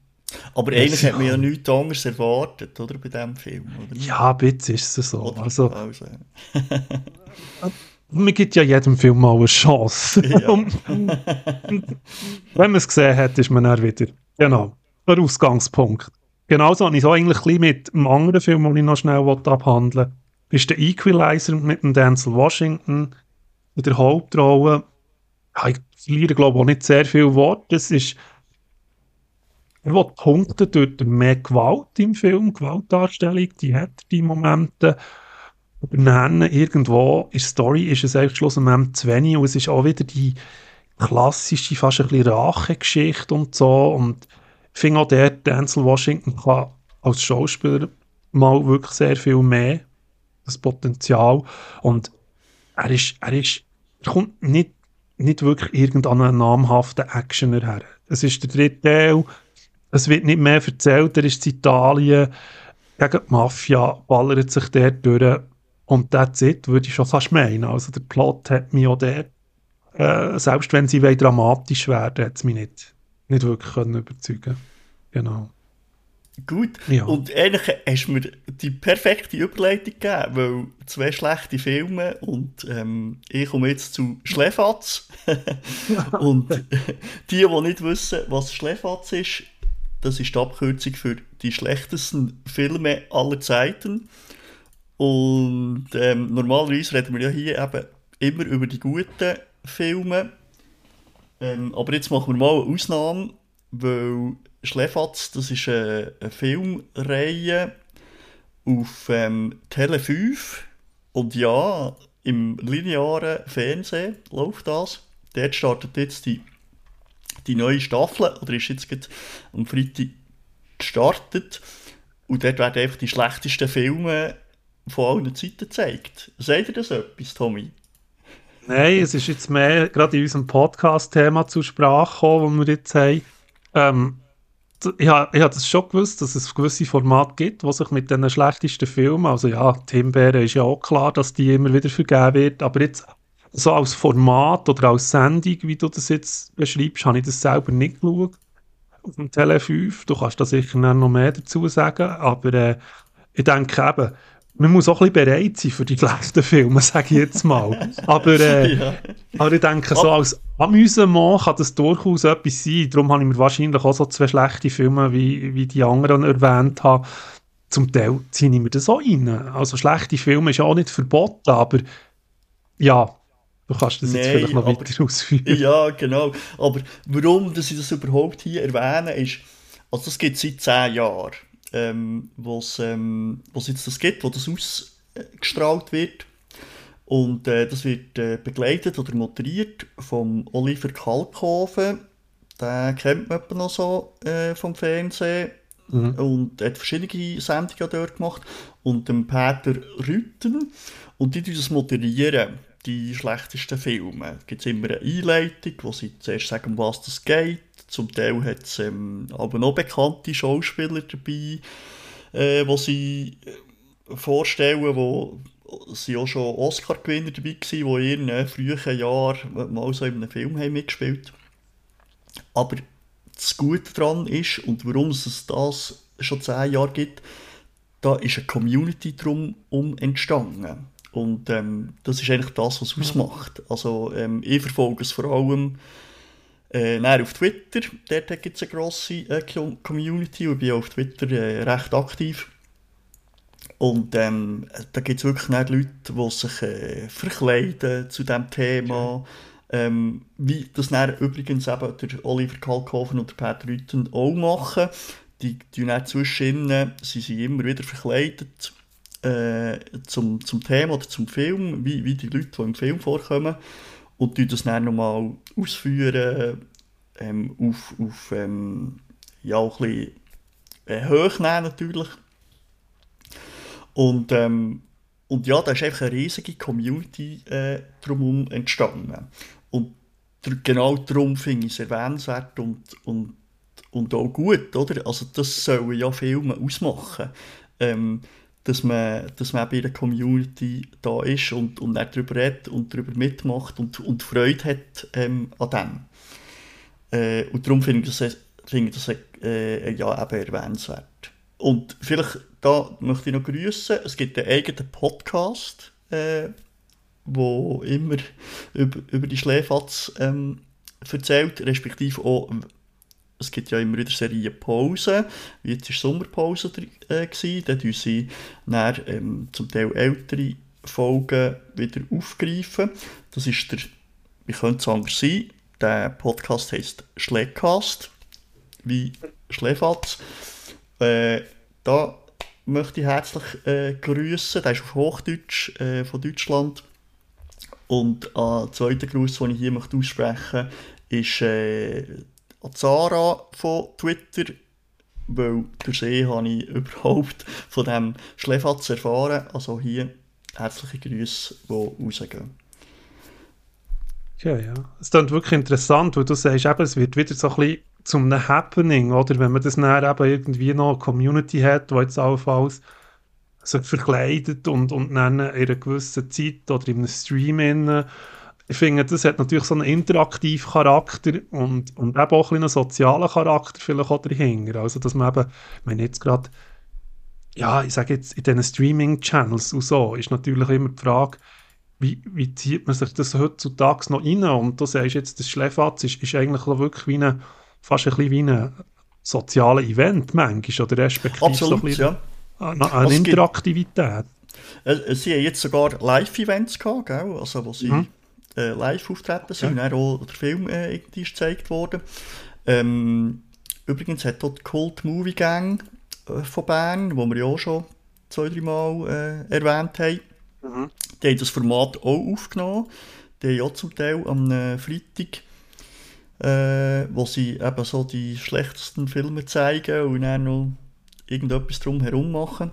Speaker 2: Aber eigentlich ja. hat man ja nichts anderes erwartet, oder, bei diesem Film, oder?
Speaker 1: Ja, bitte ist es so. Oder? Also, also. man gibt ja jedem Film mal eine Chance. Ja. Wenn man es gesehen hat, ist man dann wieder, genau, der Ausgangspunkt. Genauso habe ich es eigentlich mit einem anderen Film, den ich noch schnell abhandeln will, ist der Equalizer mit dem Denzel Washington in der Hauptrolle. Ich verliere, glaube ich, auch nicht sehr viel Wort. Das ist er will punkten durch mehr Gewalt im Film, Gewaltdarstellung, die hat die Momente. Dann irgendwo in der Story ist es eigentlich schlussendlich zu wenig und es ist auch wieder die klassische, fast ein bisschen Rachegeschichte und so. Und ich finde auch der Denzel Washington kann als Schauspieler mal wirklich sehr viel mehr, das Potenzial. Und er ist, er ist, er kommt nicht, nicht wirklich irgendeinen namhaften Actioner her. Es ist der dritte Teil, es wird nicht mehr erzählt, er ist in Italien gegen die Mafia, ballert sich dort durch und that's it, würde ich schon fast meinen. Also der Plot hat mich auch dort, äh, selbst wenn sie dramatisch werden, hat es mich nicht, nicht wirklich können überzeugen Genau.
Speaker 2: Gut, ja. und eigentlich hast du mir die perfekte Überleitung gegeben, weil zwei schlechte Filme und ähm, ich komme jetzt zu Schlefatz. und die, die nicht wissen, was Schlefatz ist, das ist die Abkürzung für die schlechtesten Filme aller Zeiten. Und ähm, normalerweise reden wir ja hier eben immer über die guten Filme. Ähm, aber jetzt machen wir mal eine Ausnahme, weil Schlefatz, das ist eine, eine Filmreihe auf ähm, Tele 5. Und ja, im linearen Fernsehen läuft das. Dort startet jetzt die die neue Staffel, oder ist jetzt gerade am Freitag gestartet. Und dort werden einfach die schlechtesten Filme von allen Zeiten gezeigt. Seht ihr das etwas, Tommy?
Speaker 1: Nein, es ist jetzt mehr gerade in unserem Podcast-Thema zur Sprache gekommen, das wir jetzt haben. Ähm, ich habe hab das schon gewusst, dass es gewisse Formate gibt, die sich mit den schlechtesten Filmen, also ja, Timbeere ist ja auch klar, dass die immer wieder vergeben wird, aber jetzt so als Format oder als Sendung, wie du das jetzt beschreibst, habe ich das selber nicht geschaut. Auf dem Tele 5, du kannst da sicher noch mehr dazu sagen, aber äh, ich denke eben, man muss auch ein bisschen bereit sein für die schlechten Filme, sage ich jetzt mal. aber, äh, ja. aber ich denke, so als Amüsement kann das durchaus etwas sein. Darum habe ich mir wahrscheinlich auch so zwei schlechte Filme, wie, wie die anderen erwähnt habe. Zum Teil ziehe ich mir das auch rein. Also schlechte Filme ist auch nicht verboten, aber ja, Du kannst das jetzt vielleicht noch weiter ausführen.
Speaker 2: Ja, genau. Aber warum dass ich das überhaupt hier erwähne, ist, also das gibt es seit zehn Jahren, ähm, wo es ähm, jetzt das gibt, wo das ausgestrahlt wird. Und äh, das wird äh, begleitet oder moderiert vom Oliver Kalkhofen. Den kennt man noch so äh, vom Fernsehen. Mhm. Und hat verschiedene Sendungen dort gemacht. Und dem Peter Rütten. Und die das moderieren, die schlechtesten Filme. Da gibt es immer eine Einleitung, wo sie zuerst sagen, um was das geht. Zum Teil hat es ähm, aber noch bekannte Schauspieler dabei, äh, wo sie äh, vorstellen, wo sie auch schon Oscar-Gewinner dabei waren, die in ihren frühen Jahren mal so in einem Film haben mitgespielt Aber das Gute daran ist, und warum es das schon zehn Jahre gibt, da ist eine Community drum entstanden. Und ähm, das ist eigentlich das, was es ausmacht. Also ähm, ich verfolge es vor allem äh, auf Twitter. Dort gibt es eine grosse äh, Community und ich bin auf Twitter äh, recht aktiv. Und ähm, da gibt es wirklich Leute, die sich äh, verkleiden zu diesem Thema. Ähm, wie das dann übrigens eben der Oliver Kalkhofen und der Peter Rütten auch machen. Die tun nicht zwischen sie sind immer wieder verkleidet äh, zum, zum Thema oder zum Film, wie, wie die Leute, die im Film vorkommen. Und die das dann nochmal ausführen, ähm, auf, auf ähm, ja, auch ein bisschen äh, hochnehmen natürlich. Und, ähm, und ja, da ist einfach eine riesige Community äh, drumherum entstanden. Und genau darum finde ich es erwähnenswert und, und, und auch gut, oder? Also das sollen ja Filme ausmachen. Ähm, dass man, dass man bei der Community da ist und, und auch darüber redet und darüber mitmacht und, und Freude hat ähm, an dem. Äh, und darum finde ich das, finde ich das äh, ja, eben erwähnenswert. Und vielleicht da möchte ich noch grüßen. Es gibt einen eigenen Podcast, äh, wo immer über, über die Schläfatz ähm, erzählt, respektive auch, es gibt ja immer wieder Serien Pause, wie jetzt war Sommerpause äh, gewesen, da tun sie dann, ähm, zum Teil ältere Folgen wieder aufgreifen. Das ist der, wie könnte es anders sein, der Podcast heisst Schlägcast, wie Schläfatz. Äh, da möchte ich herzlich äh, grüßen. Der ist auf Hochdeutsch äh, von Deutschland. Und äh, der zweite Gruß, den ich hier möchte aussprechen möchte, ist äh, an Zara von Twitter, weil durch sie habe ich überhaupt von diesem Schlefatz erfahren. Also hier herzliche Grüße, die rausgehen.
Speaker 1: Ja, ja. Es klingt wirklich interessant, weil du sagst, eben, es wird wieder so ein bisschen zum einem Happening, oder? Wenn man das dann eben irgendwie noch eine Community hat, die jetzt allenfalls sich verkleidet und, und dann in einer gewissen Zeit oder in einem Stream innen ich finde, das hat natürlich so einen interaktiven Charakter und, und eben auch ein einen sozialen Charakter vielleicht auch dahinter. Also, dass man eben, meine jetzt gerade, ja, ich sage jetzt, in diesen Streaming-Channels und so, ist natürlich immer die Frage, wie, wie zieht man sich das heutzutage noch rein? Und du sagst jetzt, das Schläfatz ist, ist eigentlich wirklich wie eine, fast ein bisschen wie ein soziales Event manchmal, oder respektive
Speaker 2: Absolut, so ein
Speaker 1: bisschen ja. eine, eine Interaktivität.
Speaker 2: Äh, sie haben jetzt sogar Live-Events gehabt, gell? Also, wo sie mhm äh, live auftreten sind. Ja. Und auch der Film äh, ist gezeigt worden. Ähm, übrigens hat dort die Cult Movie Gang äh, von Bern, wo wir ja auch schon zwei, drei Mal äh, erwähnt haben, mhm. die haben das Format auch aufgenommen. Die haben ja zum Teil am äh, Freitag äh, wo sie eben so die schlechtesten Filme zeigen und dann noch irgendetwas drumherum machen.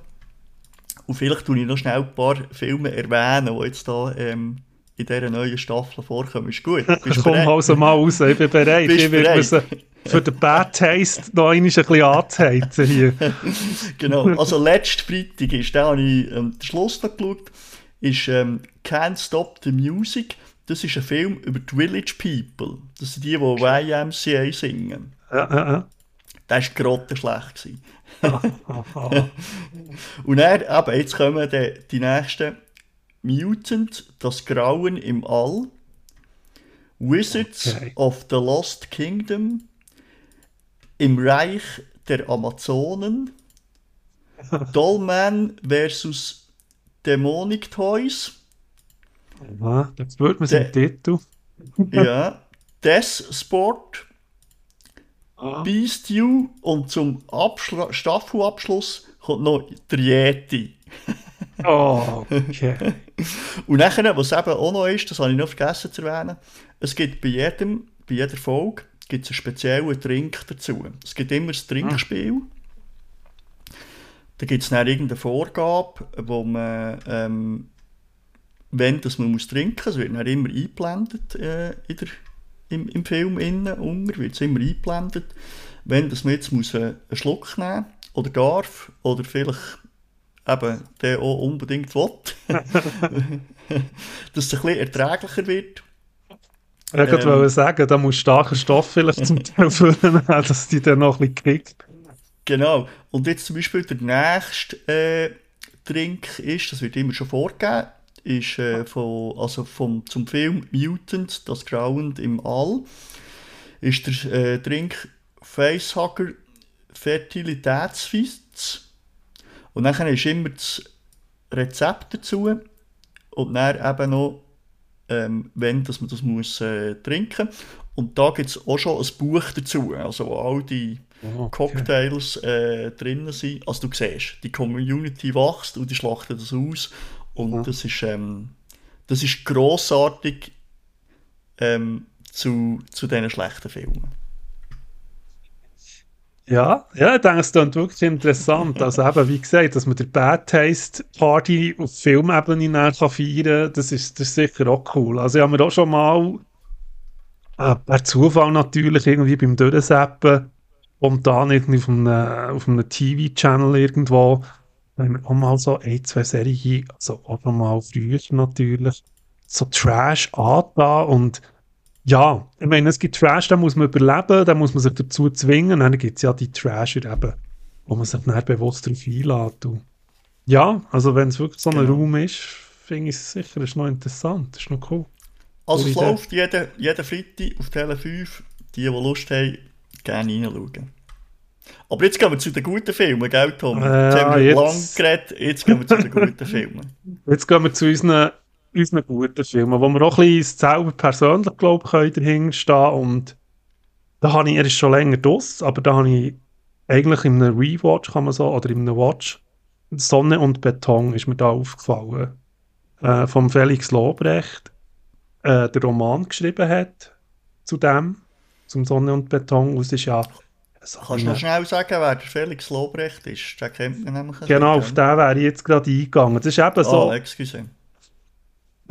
Speaker 2: Und vielleicht tue ich noch schnell ein paar Filme erwähnen, die jetzt da ähm, in dieser neuen Staffel vorkommen. Ist gut.
Speaker 1: Bist Komm also mal raus, ich bin bereit. Bist ich werde für den Bad Taste noch ein bisschen anzuheizen hier.
Speaker 2: genau, also letzten Freitag ist, da habe ich ähm, den Schluss noch geschaut, ist ähm, Can't Stop the Music. Das ist ein Film über die Village People. Das sind die, die YMCA singen.
Speaker 1: Ja, ja, ja.
Speaker 2: Das war grottenschlecht. Und dann, eben, jetzt kommen die, die nächsten Mutant, das Grauen im All, Wizards okay. of the Lost Kingdom, im Reich der Amazonen, Dollman versus Demonic Toys.
Speaker 1: Ja, jetzt wird man den Titel.
Speaker 2: ja, Death Sport, ah. Beast You und zum Abschl Staffelabschluss kommt noch der Yeti.
Speaker 1: Oh, okay.
Speaker 2: Und nachher, was eben auch noch ist, das habe ich noch vergessen zu erwähnen, es gibt bei jedem, bei jeder Folge gibt es einen speziellen Trink dazu. Es gibt immer ein Trinkspiel. Da gibt es dann irgendeine Vorgabe, wo man, ähm, wenn das man muss trinken, es wird dann immer eingeblendet äh, in der, im, im Film innen, unter, wird es immer eingeblendet, wenn das man jetzt muss, äh, einen Schluck nehmen oder darf, oder vielleicht eben der auch unbedingt will, dass es ein bisschen erträglicher wird.
Speaker 1: Ich wollte ähm, sagen, da muss starker Stoff vielleicht zum Teil füllen, dass die dann noch ein bisschen kriegt.
Speaker 2: Genau. Und jetzt zum Beispiel der nächste äh, Drink ist, das wird immer schon vorgegeben, ist äh, von, also vom, zum Film Mutant, das Grauen im All, ist der äh, Drink Facehugger Fertilitätsfits. Und dann ist immer das Rezept dazu und dann eben noch, ähm, wenn dass man das muss äh, trinken Und da gibt es auch schon ein Buch dazu, also wo all die oh, okay. Cocktails äh, drin sind. Also du siehst, die Community wächst und die schlachten das aus. Und mhm. das ist, ähm, das ist grossartig ähm, zu, zu diesen schlechten Filmen.
Speaker 1: Ja, ja, ich denke, es klingt wirklich interessant. Also eben, wie gesagt, dass man der Bad Taste Party auf Filmebene feiern kann, das ist, das ist sicher auch cool. Also ich habe mir auch schon mal, äh, per Zufall natürlich, irgendwie beim Durchseppen, dann irgendwie auf einem, auf einem TV-Channel irgendwo, haben wir auch mal so ein, zwei Serien, also auch mal früher natürlich, so Trash angetan und ja, ich meine, es gibt Trash, da muss man überleben, da muss man sich dazu zwingen. Dann gibt es ja die Trasher eben, wo man sich nicht bewusst darauf einlädt. Und ja, also wenn es wirklich so ein genau. Raum ist, finde ich es sicher ist noch interessant, ist noch cool.
Speaker 2: Also es läuft jeden, jeden Freitag auf Tele 5, die, die Lust haben, gerne reinschauen. Aber jetzt gehen wir zu den guten Filmen, gell, Tom? Äh, jetzt haben wir jetzt... lang geredet, jetzt gehen wir zu den guten Filmen.
Speaker 1: Jetzt gehen wir zu unseren unseren guten Filmen, wo wir auch ein bisschen selber persönlich, glaube ich, dahinter stehen und da habe ich, er ist schon länger draus, aber da habe ich eigentlich in einem Rewatch, kann man so, oder in einem Watch, Sonne und Beton ist mir da aufgefallen, äh, vom Felix Lobrecht, äh, der Roman geschrieben hat zu dem, zum Sonne und Beton, und es ist ja
Speaker 2: so Kannst du noch schnell sagen, wer der Felix Lobrecht ist? Der kennt man nämlich.
Speaker 1: Genau, auf den wäre ich jetzt gerade eingegangen. Das ist eben so...
Speaker 2: Oh, excuse.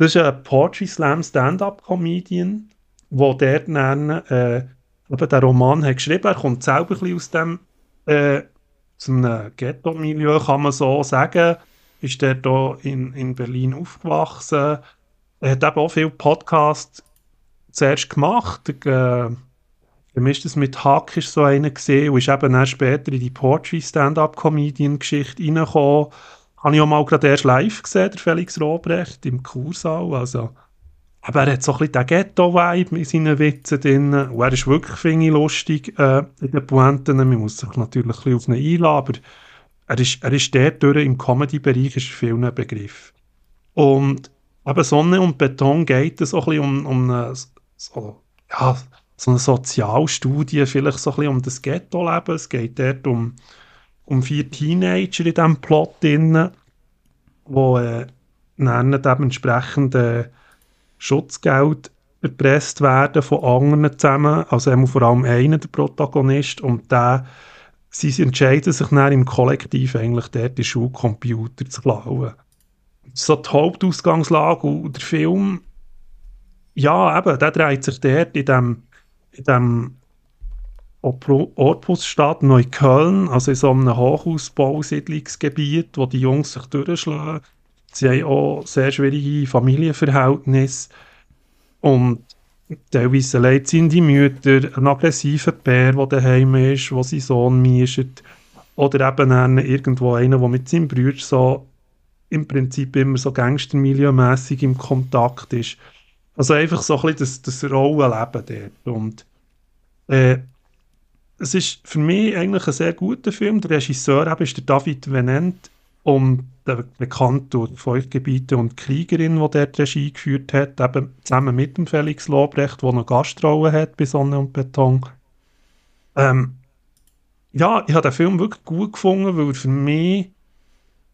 Speaker 1: Das ist ein Poetry Slam Stand-Up-Comedian, der dort dann, äh, eben den Roman hat geschrieben Er kommt selber ein aus dem äh, einem Ghetto-Milieu, kann man so sagen. Ist dort hier in, in Berlin aufgewachsen. Er hat eben auch viele Podcasts zuerst gemacht. Äh, das mit Hack ist so einer gesehen und ist eben dann später in die Poetry Stand-Up-Comedian-Geschichte reingekommen habe ich auch mal gerade erst live gesehen, der Felix Robrecht, im Kursaal. Also, aber er hat so ein bisschen den Ghetto-Vibe mit seinen Witzen drin. Und er ist wirklich, finde ich, lustig äh, in den Pointen. Man muss sich natürlich ein bisschen auf ihn einladen, aber er ist, er ist dort durch, im Comedy-Bereich ist viel ein Begriff. Und eben Sonne und Beton geht es auch ein bisschen um, um eine, so, ja, so eine Sozialstudie, vielleicht so ein bisschen um das Ghetto-Leben. Es geht dort um um vier Teenager in diesem Plot drin, die äh, dann dementsprechend äh, Schutzgeld erpresst werden von anderen zusammen, also vor allem einer, der Protagonist, und der, sie entscheiden sich dann im Kollektiv eigentlich dort die Schulcomputer zu klauen. So die Hauptausgangslage und der Film, ja eben, der dreht sich dort in dem, in dem Orpusstadt Neukölln, also in so einem Hochhausbausiedlungsgebiet, wo die Jungs sich durchschlagen. Sie haben auch sehr schwierige Familienverhältnisse und teilweise leid die Mütter, ein aggressiver Bär, der daheim ist, wo sein Sohn mischt, oder eben einen, irgendwo einer, der mit seinem Bruder so im Prinzip immer so gangstermilieumässig im Kontakt ist. Also einfach so ein bisschen das, das Rollenleben dort. Und äh, es ist für mich eigentlich ein sehr guter Film. Der Regisseur eben ist der David Venant und der bekannt durch Feuchtgebiete und Kriegerin, die dort Regie geführt hat, eben zusammen mit dem Felix Lobrecht, der eine Gastrolle hat bei Sonne und Beton. Ähm, ja, ich habe den Film wirklich gut gefunden, weil er für mich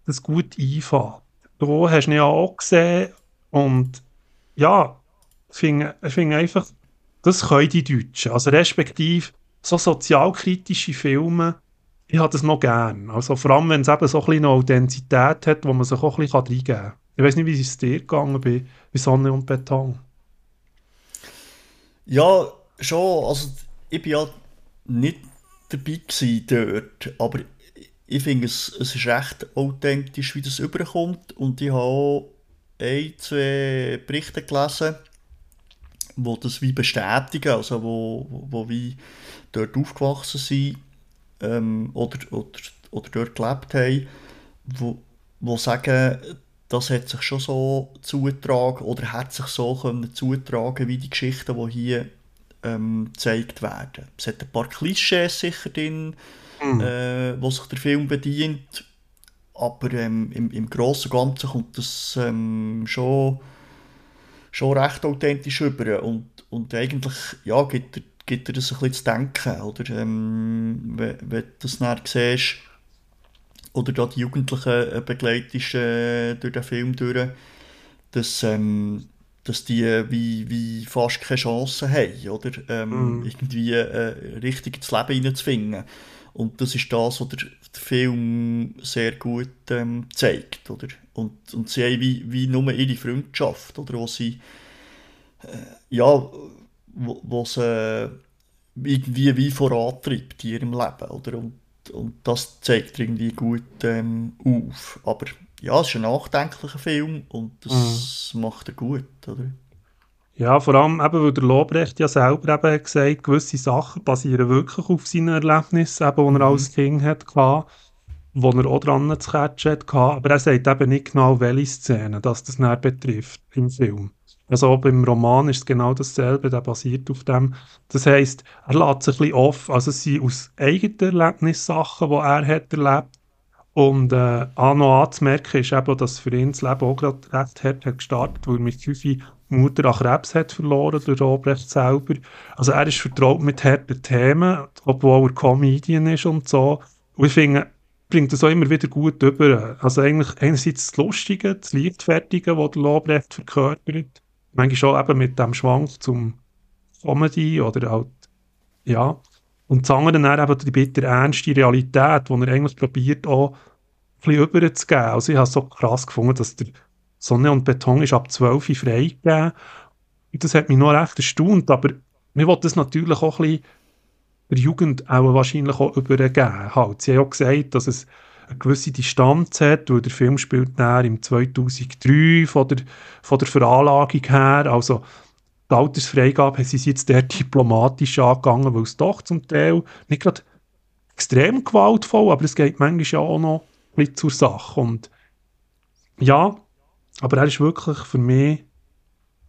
Speaker 1: das gut einfällt. du hast ihn ja auch gesehen und ja, ich finde, ich einfach, das können die Deutschen. Also respektive so sozialkritische Filme, ich habe das noch gern. Also vor allem, wenn es eben so ein bisschen Authentizität hat, wo man sich auch ein bisschen reingeben kann. Ich weiß nicht, wie es dir gegangen bei, bei Sonne und Beton.
Speaker 2: Ja, schon. Also ich bin ja nicht dabei dort, aber ich finde, es, es ist recht authentisch, wie das überkommt. Und ich habe auch ein, zwei Berichte gelesen, wo das wie bestätigen, also wo, wo wie dort aufgewachsen sind ähm, oder, oder, oder dort gelebt haben, wo, wo sagen, das hat sich schon so zugetragen oder hat sich so können zutragen wie die Geschichten, die hier ähm, gezeigt werden. Es hat ein paar Klischees sicher drin, mhm. äh, wo sich der Film bedient, aber ähm, im, im Großen und Ganzen kommt das ähm, schon, schon recht authentisch rüber und, und eigentlich ja, gibt, er, gibt er das ein bisschen zu denken, oder? Ähm, wenn, wenn du das dann siehst, oder da die Jugendlichen äh, begleitest äh, durch den Film durch, dass, ähm, dass die äh, wie, wie fast keine Chance haben, oder? Ähm, mm. Irgendwie äh, richtig ins Leben hineinzufinden. Und das ist das, was der, der Film sehr gut ähm, zeigt, oder? Und, und sie haben wie, wie nur ihre Freundschaft, oder? Wo sie, äh, ja, wo, wo sie irgendwie wie vorantreibt in ihrem Leben, oder? Und und das zeigt irgendwie gut ähm, auf. Aber ja, es ist ein nachdenklicher Film und das mhm. macht er gut, oder?
Speaker 1: Ja, vor allem eben, weil der Lobrecht ja selber eben gesagt gewisse Sachen basieren wirklich auf seinen Erlebnissen, eben, die er mhm. als Kind hatte, wo er auch dran zu catchen hatte. Aber er sagt eben nicht genau, welche Szenen das das betrifft im Film. Also auch beim Roman ist es genau dasselbe, der basiert auf dem. Das heisst, er lässt sich ein bisschen off, also es sind aus eigenen Erlebnissachen, die er hat erlebt. Und äh, auch noch anzumerken ist eben, dass für ihn das Leben auch gerade recht hart hat gestartet, weil er mit fünf Mutter an Krebs hat verloren, durch Robrecht selber. Also er ist vertraut mit harten Themen, obwohl er Comedian ist und so. Und ich finde, bringt das auch immer wieder gut über. Also eigentlich einerseits das Lustige, das Leichtfertige, das der Lobrecht verkörpert, manchmal auch eben mit dem Schwank zum Comedy oder halt, ja. Und das andere dann eben die bitter ernste Realität, die er eigentlich probiert auch ein bisschen überzugeben. Also ich habe es so krass gefunden, dass der Sonne und Beton ist ab 12 Uhr freigegeben. Das hat mich noch recht erstaunt, aber mir wollte das natürlich auch ein bisschen der Jugend auch wahrscheinlich auch übergeben. Halt. Sie haben auch gesagt, dass es eine gewisse Distanz hat, weil der Film spielt dann im 2003 von der, von der Veranlagung her, also die Altersfreigabe sie jetzt sehr diplomatisch angegangen, weil es doch zum Teil nicht gerade extrem gewaltvoll, aber es geht manchmal auch noch ein bisschen zur Sache und ja, aber er ist wirklich für mich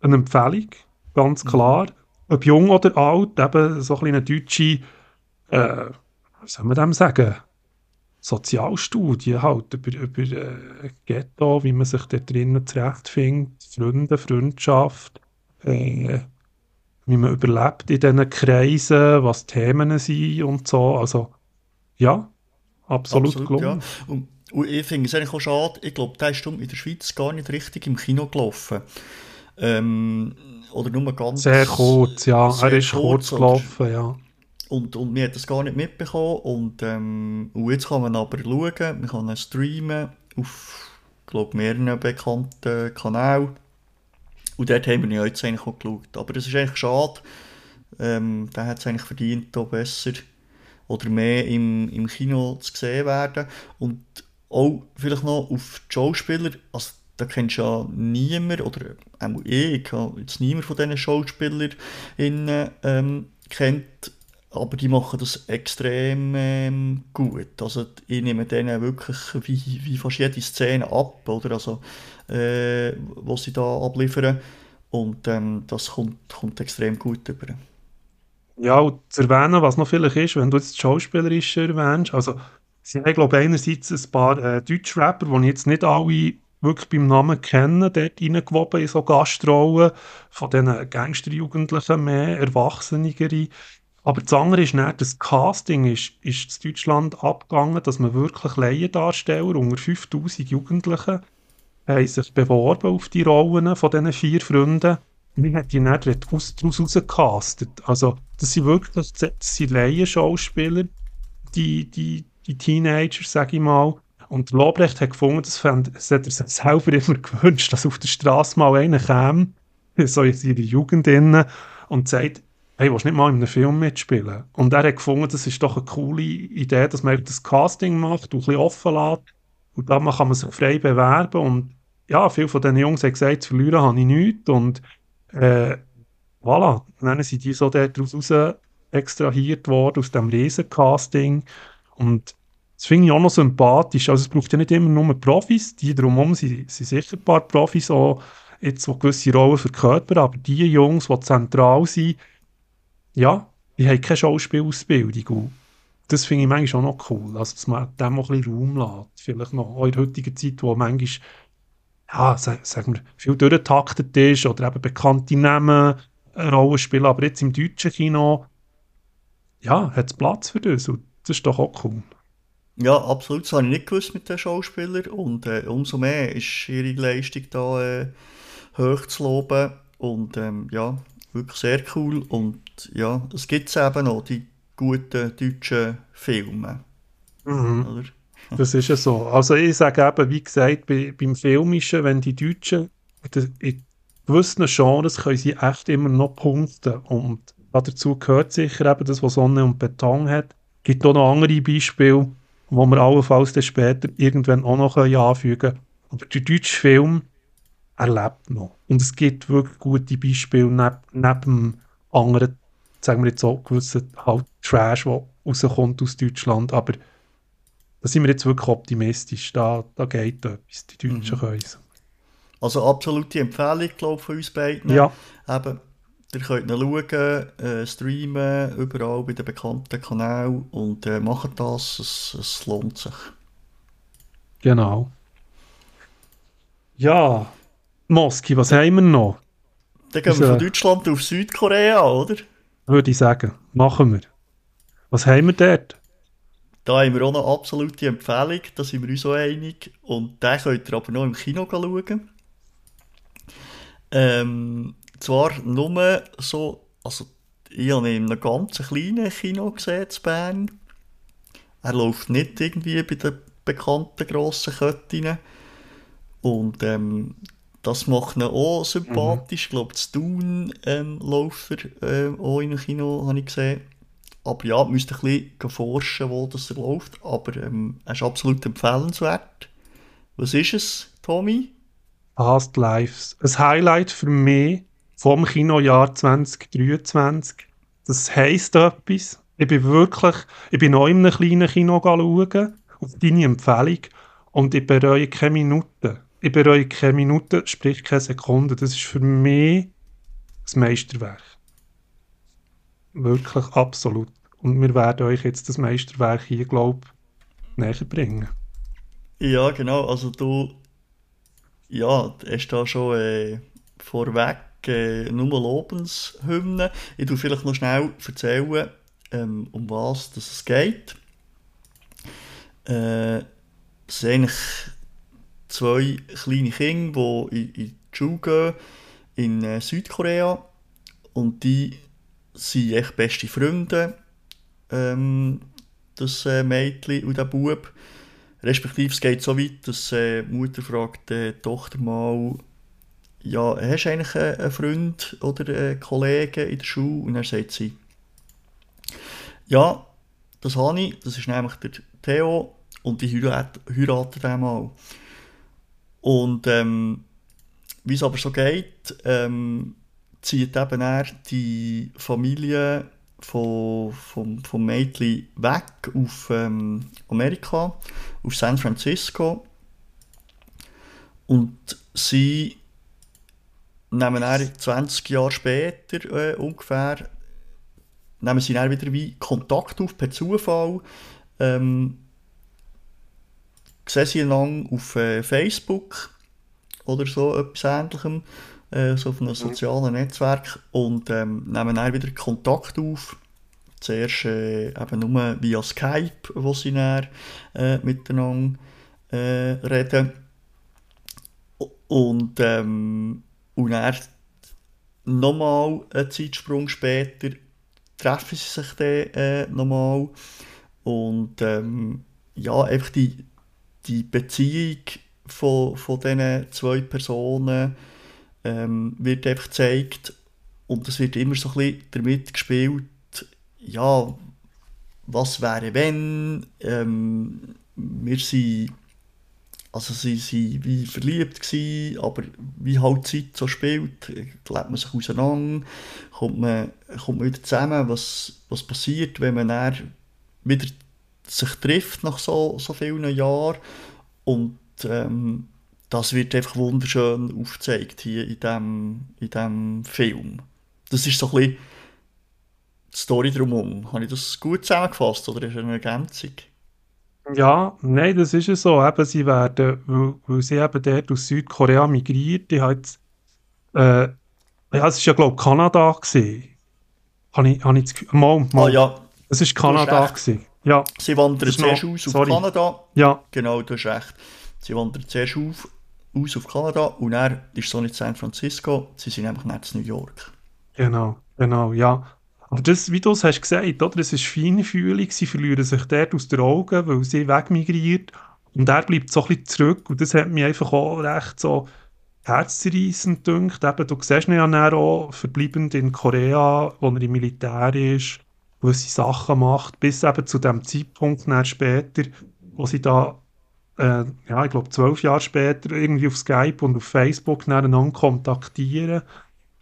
Speaker 1: eine Empfehlung, ganz mhm. klar. Ob jung oder alt, eben so ein eine deutsche, äh, was soll man dem sagen, Sozialstudie halt über, über äh, Ghetto, wie man sich da drinnen zurechtfindet, Freunde, Freundschaft, äh, wie man überlebt in diesen Kreisen, was Themen sind und so. Also ja, absolut, absolut gelungen.
Speaker 2: Ja. Und, und, ich finde es eigentlich auch schade, ich glaube, der ist in der Schweiz gar nicht richtig im Kino gelaufen. Ähm, oder nur ganz...
Speaker 1: Sehr kurz, ja. Sehr er ist kurz, kurz gelaufen, ja.
Speaker 2: Und, und wir haben das gar nicht mitbekommen. Und, ähm, und jetzt kann man aber schauen, man kann streamen auf, glaube mehreren bekannten Kanälen. Und dort haben wir ja jetzt eigentlich auch geschaut. Aber es ist eigentlich schade. Ähm, der hat es eigentlich verdient, da besser oder mehr im, im Kino zu sehen werden. Und auch vielleicht noch auf die Schauspieler. Also, da kennst du ja niemand, oder auch ich, ich habe jetzt niemand von diesen Schauspielern ähm, kennt aber die machen das extrem ähm, gut. Also ich nehme denen wirklich wie, wie fast jede Szene ab, oder? Also, äh, was sie da abliefern. Und ähm, das kommt, kommt extrem gut über.
Speaker 1: Ja, und zu erwähnen, was noch vielleicht ist, wenn du jetzt das Schauspielerische erwähnst, also sie haben, glaube ich, einerseits ein paar äh, Deutschrapper, die ich jetzt nicht alle wirklich beim Namen kenne, dort reingewoben in so Gastrollen von diesen Gangsterjugendlichen, mehr Erwachsenigere. Aber das andere ist nicht, das Casting ist, ist in Deutschland abgegangen, dass man wirklich Laiendarsteller unter 5000 Jugendlichen haben sich beworben auf die Rollen von diesen vier Freunden. Und ich habe die dann daraus rausgecastet. Also, das sind wirklich das sind Laienschauspieler, die, die, die Teenagers, sage ich mal. Und Lobrecht hat gefunden, das, fand, das hat er sich selber immer gewünscht, dass auf der Straße mal einer käme, so in seiner Jugend innen, und sagt, hey, willst du nicht mal in einem Film mitspielen? Und er hat gefunden, das ist doch eine coole Idee, dass man das Casting macht und ein bisschen offen lässt. Und dann kann man sich frei bewerben. Und ja, viele von diesen Jungs haben gesagt, zu verlieren habe ich nichts. Und äh, voilà, dann sind die so daraus raus extrahiert worden, aus diesem Riesencasting. Und das finde ich auch noch sympathisch. Also es braucht ja nicht immer nur Profis, die drumherum sind, sind sicher ein paar Profis, auch jetzt, die gewisse Rollen verkörpern, aber die Jungs, die zentral sind, ja, die haben keine Schauspielausbildung. Das finde ich manchmal auch noch cool, also dass man dem auch ein bisschen Raum lässt. Vielleicht noch auch in der heutigen Zeit, wo manchmal, ja, sagen wir, viel durchgetaktet ist oder eben bekannte Namen eine Rolle spielen, aber jetzt im deutschen Kino, ja, hat es Platz für das und das ist doch auch cool.
Speaker 2: Ja, absolut. Das habe ich nicht gewusst mit den Schauspielern. Und äh, umso mehr ist ihre Leistung da äh, hoch zu loben. Und ähm, ja, wirklich sehr cool. Und ja, es gibt eben noch, die guten deutschen Filme.
Speaker 1: Mhm. Oder? Das ist ja so. Also ich sage eben, wie gesagt, bei, beim Filmischen, wenn die Deutschen in gewissen Genres können sie echt immer noch punkten. Und dazu gehört sicher eben das, was Sonne und Beton hat. Es gibt auch noch andere Beispiele, wo wir allenfalls dann später irgendwann auch noch anfügen können. Aber der deutsche Film erlebt noch. Und es gibt wirklich gute Beispiele neben, neben anderen, sagen wir jetzt so, gewissen halt Trash, der rauskommt aus Deutschland. Aber da sind wir jetzt wirklich optimistisch. Da, da geht etwas. Die Deutschen mhm. können es.
Speaker 2: Also absolute Empfehlung, glaube ich, von uns beiden.
Speaker 1: Ja.
Speaker 2: Eben, Ihr könnt ihn schauen, äh, streamen, überall bei den bekannten Kanälen und äh, macht das, es, es lohnt sich.
Speaker 1: Genau. Ja, Moski, was haben wir noch?
Speaker 2: Dann gehen wir von Deutschland auf Südkorea, oder?
Speaker 1: Würde ich sagen, machen wir. Was haben wir dort?
Speaker 2: Da haben wir auch eine absolute Empfehlung, da sind wir uns auch einig. Und den könnt ihr aber noch im Kino schauen. Ähm, zwar nur so, also ich habe ihn in einem ganz kleinen Kino gesehen in Bern. Er läuft nicht irgendwie bei den bekannten grossen Ketten. Und ähm, das macht ihn auch sympathisch. Mhm. Ich glaube, das Dune ähm, läuft er äh, auch in einem Kino, habe ich gesehen. Aber ja, müsst ein bisschen forschen, wo das er läuft. Aber ähm, er ist absolut empfehlenswert. Was ist es, Tommy?
Speaker 1: Past Lives. Ein Highlight für mich vom Kinojahr 2023. Das heisst etwas. Ich bin wirklich, ich bin noch in einem kleinen Kino schauen, auf deine Empfehlung, und ich bereue keine Minute. Ich bereue keine Minute, sprich keine Sekunde. Das ist für mich das Meisterwerk. Wirklich absolut. Und wir werden euch jetzt das Meisterwerk hier, glaube ich, näher bringen.
Speaker 2: Ja, genau. Also du, ja, hast da schon äh, vorweg äh, nur Lobeshymnen. Ich tue vielleicht noch schnell erzählen, ähm, um was das es geht. Äh, es sind eigentlich zwei kleine Kinder, die in, in die Schule gehen, in äh, Südkorea. Und die sind echt beste Freunde, ähm, das äh, Mädchen und der Bub. Respektive es geht so weit, dass äh, die Mutter fragt äh, Tochter mal, ja, hast du eigentlich einen Freund oder einen Kollegen in der Schule? Und dann sagt sie, ja, das habe ich, das ist nämlich der Theo und die heiraten den mal. Und ähm, wie es aber so geht, ähm, zieht eben er die Familie von, vom, vom Mädchen weg auf ähm, Amerika, auf San Francisco. Und sie nehmen dann 20 Jahre später äh, ungefähr, nehmen sie dann wieder wie Kontakt auf per Zufall. Ähm, sehen sie einander auf äh, Facebook oder so etwas ähnlichem, äh, so auf einem mhm. sozialen Netzwerk und ähm, nehmen dann wieder Kontakt auf. Zuerst äh, eben nur via Skype, wo sie dann äh, miteinander äh, reden Und, ähm, und er nochmal einen Zeitsprung später treffen sie sich dann äh, nochmal. Und ähm, ja, einfach die, die Beziehung von, von diesen zwei Personen ähm, wird einfach gezeigt. Und es wird immer so ein bisschen damit gespielt, ja, was wäre wenn, ähm, wir sind also sie waren wie verliebt, gewesen, aber wie halt Zeit so spielt, lebt man sich auseinander, kommt man, kommt man wieder zusammen, was, was passiert, wenn man dann wieder sich trifft nach so, so vielen Jahren und ähm, das wird einfach wunderschön aufgezeigt hier in diesem in dem Film. Das ist so ein bisschen die Story drumherum. Habe ich das gut zusammengefasst oder ist eine Ergänzung?
Speaker 1: Ja, nein, das ist ja so. Eben, sie werden, weil, weil sie eben dort aus Südkorea migriert, die hat, äh, ja, es ist ja, glaube ich, Kanada gewesen. Habe ich, habe ich das Gefühl, mal, mal.
Speaker 2: Ah ja,
Speaker 1: es ist Kanada gewesen. Ja,
Speaker 2: sie wandern zuerst aus auf
Speaker 1: sorry.
Speaker 2: Kanada.
Speaker 1: ja,
Speaker 2: Genau, du hast recht. Sie wandern zuerst auf, aus auf Kanada und er ist so nicht San Francisco, sie sind nämlich nicht in New York.
Speaker 1: genau, genau, ja. Aber das, wie du es hast gesagt, oder? Es ist feinfühlig, sie verlieren sich dort aus den Augen, weil sie wegmigriert und er bleibt so ein bisschen zurück und das hat mich einfach auch recht so herzzerreißend gedacht. Eben, du siehst ihn ja auch verbleibend in Korea, wo er im Militär ist, wo seine Sachen macht, bis eben zu dem Zeitpunkt später, wo sie da, äh, ja, ich glaube zwölf Jahre später irgendwie auf Skype und auf Facebook dann kontaktieren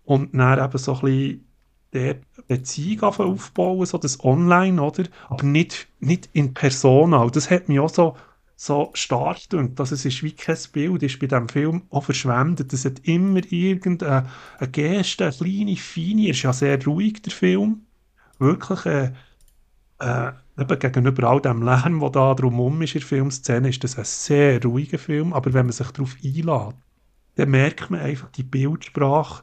Speaker 1: und dann eben so ein bisschen der Beziehung aufbauen, so das Online, oder? Aber nicht, nicht in Persona. Und das hat mich auch so, so stark gedacht, dass es ist wie kein Bild ist bei diesem Film auch verschwendet. Es hat immer irgendeine eine Geste, eine kleine, feine, ist ja sehr ruhig, der Film. Wirklich, äh, äh, eben gegenüber all dem Lärm, der da drumherum ist in der Filmszene, ist das ein sehr ruhiger Film, aber wenn man sich darauf einlädt, dann merkt man einfach, die Bildsprache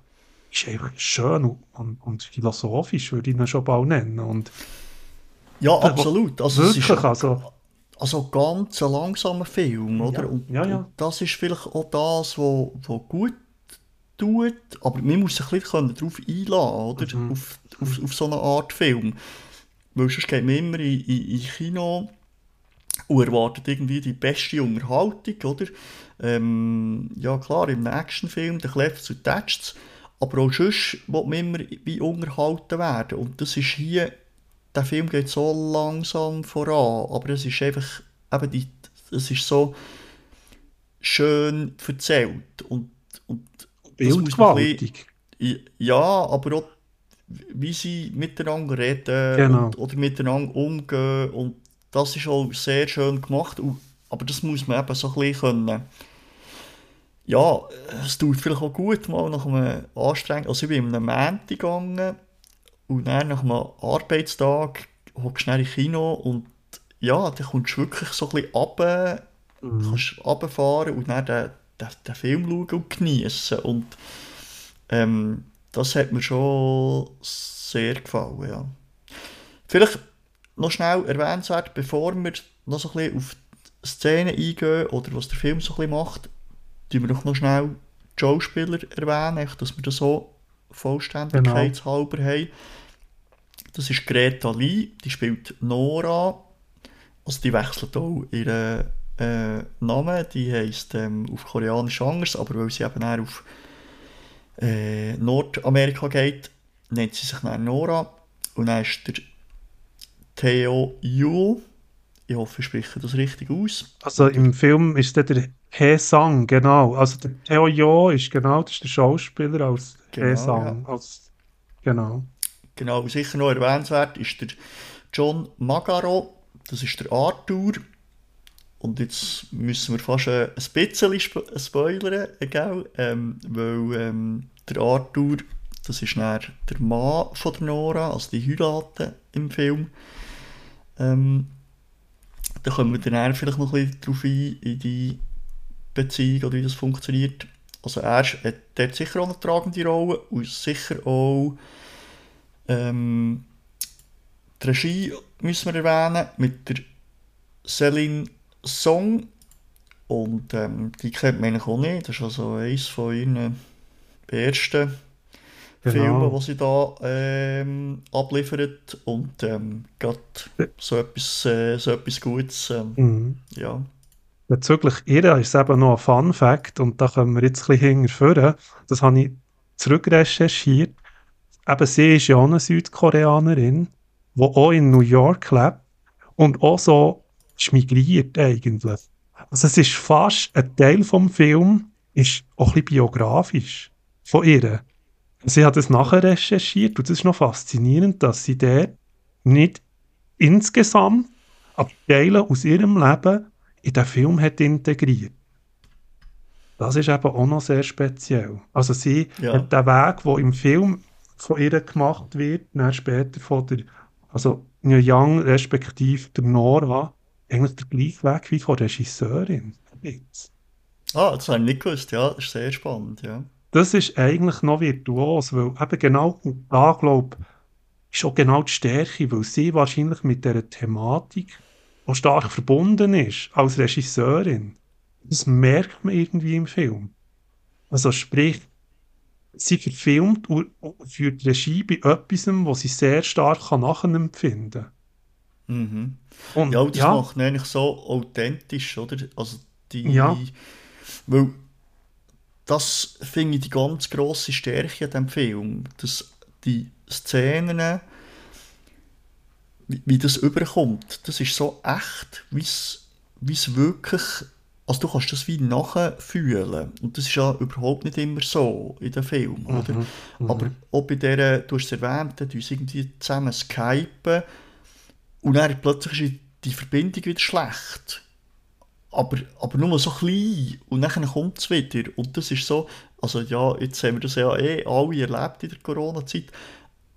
Speaker 1: ist einfach schön und, und, philosophisch, würde ich ihn schon bald nennen. Und
Speaker 2: Ja, absolut. Also, es
Speaker 1: wirklich,
Speaker 2: ist
Speaker 1: also,
Speaker 2: also ganz ein langsamer Film, oder?
Speaker 1: Ja,
Speaker 2: und,
Speaker 1: ja, ja.
Speaker 2: und das ist vielleicht auch das, was wo gut tut, aber man muss sich ein bisschen darauf einladen, oder?
Speaker 1: Mhm.
Speaker 2: Auf, auf, auf so eine Art Film. Weil sonst geht man immer in, in, in Kino und erwartet irgendwie die beste Unterhaltung, oder? Ähm, ja klar, im Actionfilm, der Clefs und Tätschts, aber auch sonst will man immer wie unterhalten werden. Und das ist hier, der Film geht so langsam voran, aber es ist einfach, eben die, es ist so schön erzählt und, und
Speaker 1: bildgewaltig.
Speaker 2: ja, aber auch wie sie miteinander reden
Speaker 1: Genau.
Speaker 2: und, oder miteinander umgehen und das ist auch sehr schön gemacht, und, aber das muss man eben so ein bisschen können. Ja, es tut vielleicht auch gut mal nach einem anstrengenden, also ich bin in einem Montag gegangen und dann nach einem Arbeitstag hockst du schnell im Kino und ja, dann kommst du wirklich so ein bisschen runter,
Speaker 1: Mhm.
Speaker 2: kannst runterfahren und dann den, den, den Film schauen und genießen und ähm, das hat mir schon sehr gefallen, ja. Vielleicht noch schnell erwähnenswert, bevor wir noch so ein bisschen auf die Szene eingehen oder was der Film so ein bisschen macht, tun wir doch noch schnell die Schauspieler erwähnen, dass wir das so vollständigkeitshalber haben. Das ist Greta Lee, die spielt Nora, also die wechselt auch ihren äh, Namen, die heisst ähm, auf Koreanisch anders, aber weil sie eben auch auf äh, Nordamerika geht, nennt sie sich dann Nora. Und dann ist der Theo Yul, ich hoffe, ich spreche das richtig aus.
Speaker 1: Also im Film ist der, der He Sang, genau. Also der Theo Jo ist genau, das ist der Schauspieler als
Speaker 2: Genau,
Speaker 1: He Sang. Als, genau.
Speaker 2: Genau, sicher noch erwähnenswert ist der John Magaro, das ist der Arthur. Und jetzt müssen wir fast äh, ein bisschen spo spoilern, äh, gell? Ähm, weil ähm, der Arthur, das ist der Mann von der Nora, also die heiraten im Film. Ähm, da kommen wir dann vielleicht noch ein bisschen drauf ein, in die Beziehung oder wie das funktioniert. Also er hat dort sicher auch eine tragende Rolle und sicher auch ähm, die Regie müssen wir erwähnen mit der Celine Song Und ähm, die kennt man eigentlich auch nicht. Das ist also eines von ihren ersten genau. Filmen, die sie da ähm, abliefert. Und ähm, gerade so etwas, äh, so etwas Gutes. Ähm, mhm. Ja.
Speaker 1: Bezüglich ihr ist es eben noch ein Fun Fact und da können wir jetzt ein bisschen hinterführen. Das habe ich zurückrecherchiert. Eben sie ist ja auch eine Südkoreanerin, die auch in New York lebt und auch so migriert eigentlich. Also es ist fast ein Teil vom Film, ist auch ein biografisch von ihr. Sie hat es nachher recherchiert und es ist noch faszinierend, dass sie dort nicht insgesamt, aber Teile aus ihrem Leben in den Film hat integriert. Das ist eben auch noch sehr speziell. Also sie ja. hat den Weg, der im Film von ihr gemacht wird, dann später von der, also New Young respektive der Nora, eigentlich der gleiche Weg wie von der Regisseurin.
Speaker 2: Ah, das habe ich nicht gewusst, ja, das ist sehr spannend, ja.
Speaker 1: Das ist eigentlich noch virtuos, weil eben genau da, glaube ich, ist auch genau die Stärke, weil sie wahrscheinlich mit dieser Thematik auch stark verbunden ist, als Regisseurin. Das merkt man irgendwie im Film. Also sprich, sie verfilmt und führt Regie bei etwas, was sie sehr stark nachempfinden kann.
Speaker 2: Mhm. Und, ja, das ja. macht eigentlich so authentisch, oder? Also die, ja. Weil das finde ich die ganz grosse Stärke an diesem Film, dass die Szenen, wie, wie das überkommt, das ist so echt, wie es wirklich also du kannst das wie nachfühlen. Und das ist ja überhaupt nicht immer so in den Filmen, mhm, oder? Mhm. Aber auch bei der, du hast es erwähnt, die irgendwie zusammen skypen und dann plötzlich ist die Verbindung wieder schlecht. Aber, aber nur so klein und dann kommt es wieder. Und das ist so, also ja, jetzt haben wir das ja eh alle erlebt in der Corona-Zeit,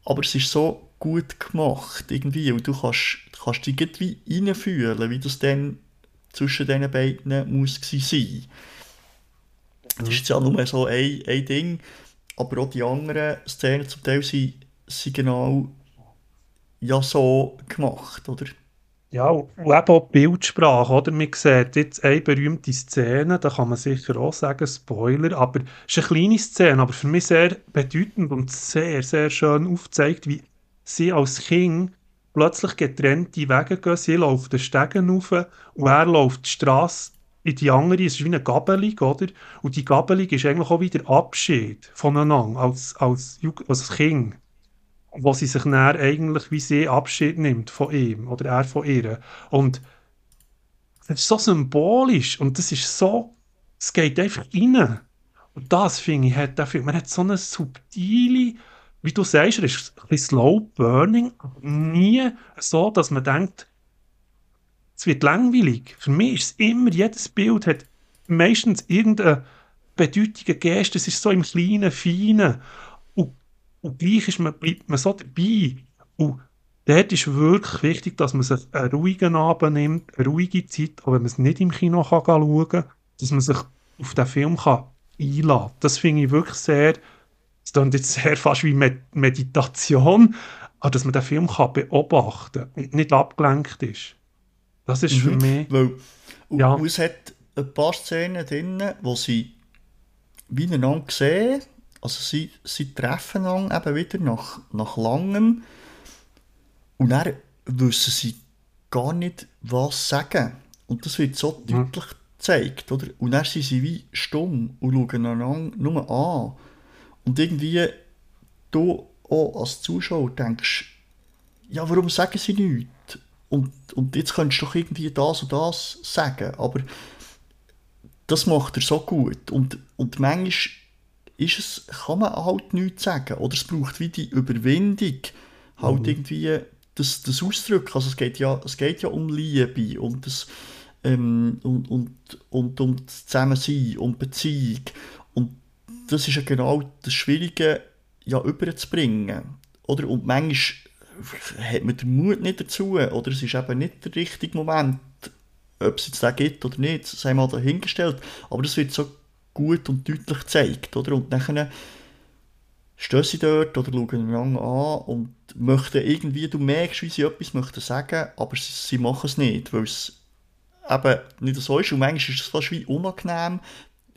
Speaker 2: aber es ist so gut gemacht irgendwie und du kannst, kannst dich irgendwie reinfühlen, wie das dann zwischen diesen beiden muss sein. Das ist ja nur so ein, ein Ding, aber auch die anderen Szenen zum Teil sind, sind genau ja so gemacht, oder?
Speaker 1: Ja, und eben auch Bildsprache, oder? Man sieht jetzt eine berühmte Szene, da kann man sicher auch sagen, Spoiler, aber es ist eine kleine Szene, aber für mich sehr bedeutend und sehr, sehr schön aufzeigt, wie sie als Kind plötzlich getrennte Wege gehen. Sie läuft den Stegen rauf und er läuft die Straße in die andere. Es ist wie eine Gabelung, oder? Und die Gabelung ist eigentlich auch wieder Abschied voneinander als, als, als Kind. Wo sie sich dann eigentlich wie sie Abschied nimmt von ihm oder er von ihr. Und das ist so symbolisch und das ist so, es geht einfach rein. Und das, finde ich, hat der Film, man hat so eine subtile wie du sagst, er ist ein bisschen slow burning, aber nie so, dass man denkt, es wird langweilig. Für mich ist es immer, jedes Bild hat meistens irgendeine bedeutige Geste, es ist so im kleinen, feinen. Und, und gleich ist man, bleibt man so dabei. Und dort ist wirklich wichtig, dass man sich einen ruhigen Abend nimmt, eine ruhige Zeit, auch wenn man es nicht im Kino kann schauen kann, dass man sich auf den Film kann einladen kann. Das finde ich wirklich sehr es klingt jetzt sehr fast wie Meditation, aber dass man den Film kann beobachten und nicht abgelenkt ist. Das ist mhm. für mich...
Speaker 2: Weil, ja. Und es hat ein paar Szenen drin, wo sie wie einander sehen, also sie, sie treffen dann eben wieder nach, nach langem und dann wissen sie gar nicht, was sagen. Und das wird so mhm. deutlich gezeigt, oder? Und dann sind sie wie stumm und schauen einander nur an. Und irgendwie, du auch als Zuschauer denkst, ja, warum sagen sie nichts? Und, und jetzt könntest du doch irgendwie das und das sagen. Aber das macht er so gut. Und, und manchmal ist es, kann man halt nichts sagen. Oder es braucht wie die Überwindung, halt mhm. irgendwie das, das Ausdrücken. Also es geht ja, es geht ja um Liebe und das ähm, und, und, und um das Zusammensein und Beziehung das ist ja genau das Schwierige, ja, überzubringen. Oder? Und manchmal hat man den Mut nicht dazu, oder es ist eben nicht der richtige Moment, ob es jetzt den gibt oder nicht, sei mal dahingestellt. Aber das wird so gut und deutlich gezeigt, oder? Und dann stehen sie dort oder schauen einander an und möchten irgendwie, du merkst, wie sie etwas möchten sagen, aber sie, sie machen es nicht, weil es eben nicht so ist. Und manchmal ist es fast wie unangenehm,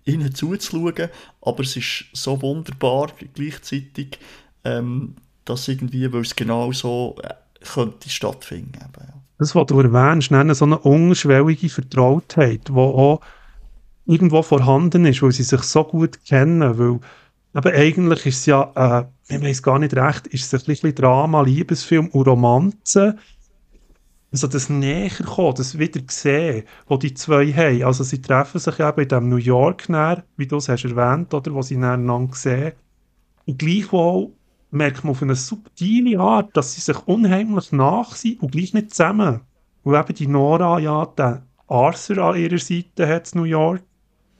Speaker 2: ihnen zuzuschauen, aber es ist so wunderbar gleichzeitig, ähm, dass irgendwie, weil es genau so äh, könnte stattfinden. Eben, ja.
Speaker 1: Das, was du erwähnst, nennen so eine unschwellige Vertrautheit, die auch irgendwo vorhanden ist, weil sie sich so gut kennen, weil aber eigentlich ist es ja, äh, ich weiß gar nicht recht, ist es ein bisschen Drama, Liebesfilm und Romanze. Also das näher kommen, das wieder sehen, wo die zwei haben. Also sie treffen sich eben in dem New York näher, wie du es hast erwähnt, oder, wo sie einander sehen. Und gleichwohl merkt man auf eine subtile Art, dass sie sich unheimlich nach sind und gleich nicht zusammen. Und eben die Nora ja den Arthur an ihrer Seite hat in New York.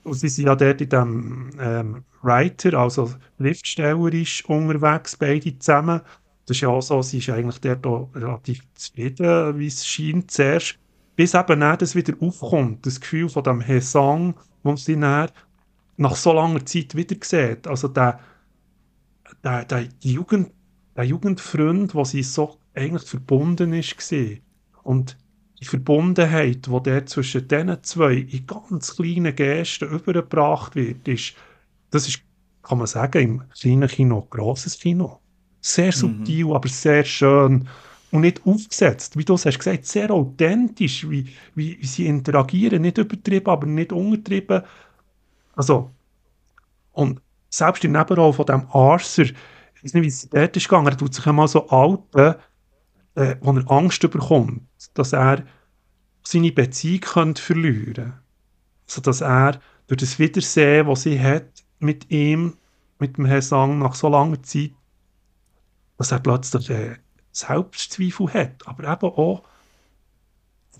Speaker 1: Und sie sind ja dort in dem ähm, Writer, also schriftstellerisch unterwegs, beide zusammen. Das ist ja auch so, sie ist eigentlich dort auch relativ zufrieden, wie es scheint zuerst. Bis eben dann das wieder aufkommt, das Gefühl von dem Hesang, wo sie dann nach so langer Zeit wieder sieht. Also der, der, der, Jugend, der Jugendfreund, wo sie so eigentlich verbunden ist, war. Und die Verbundenheit, die der zwischen diesen zwei in ganz kleinen Gesten übergebracht wird, ist, das ist, kann man sagen, im kleinen Kino grosses Kino. Sehr mhm. subtil, mhm. aber sehr schön. Und nicht aufgesetzt, wie du es hast gesagt, sehr authentisch, wie, wie, sie interagieren, nicht übertrieben, aber nicht untertrieben. Also, und selbst im Nebenroll von dem Arthur, ich weiß nicht, wie es dort ist gegangen, er tut sich einmal so alten, äh, wo er Angst bekommt, dass er seine Beziehung könnte verlieren könnte. Also, dass er durch das Wiedersehen, das sie hat mit ihm, mit dem Herrn Sang nach so langer Zeit, dass er plötzlich äh, Selbstzweifel hat, aber eben auch,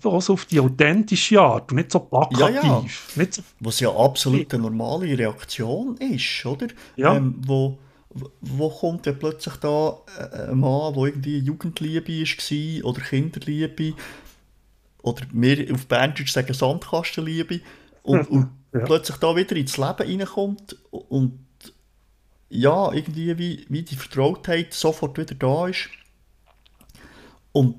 Speaker 1: auch so auf die authentische Art und nicht so plakativ. Ja, ja. Nicht so
Speaker 2: Was ja absolut eine normale Reaktion ist, oder?
Speaker 1: Ja.
Speaker 2: Ähm, wo, wo kommt dann plötzlich da äh, ein Mann, der irgendwie Jugendliebe war oder Kinderliebe oder wir auf Berndeutsch sagen Sandkastenliebe und, und ja. plötzlich da wieder ins Leben reinkommt und ja, irgendwie wie, wie die Vertrautheit sofort wieder da ist. Und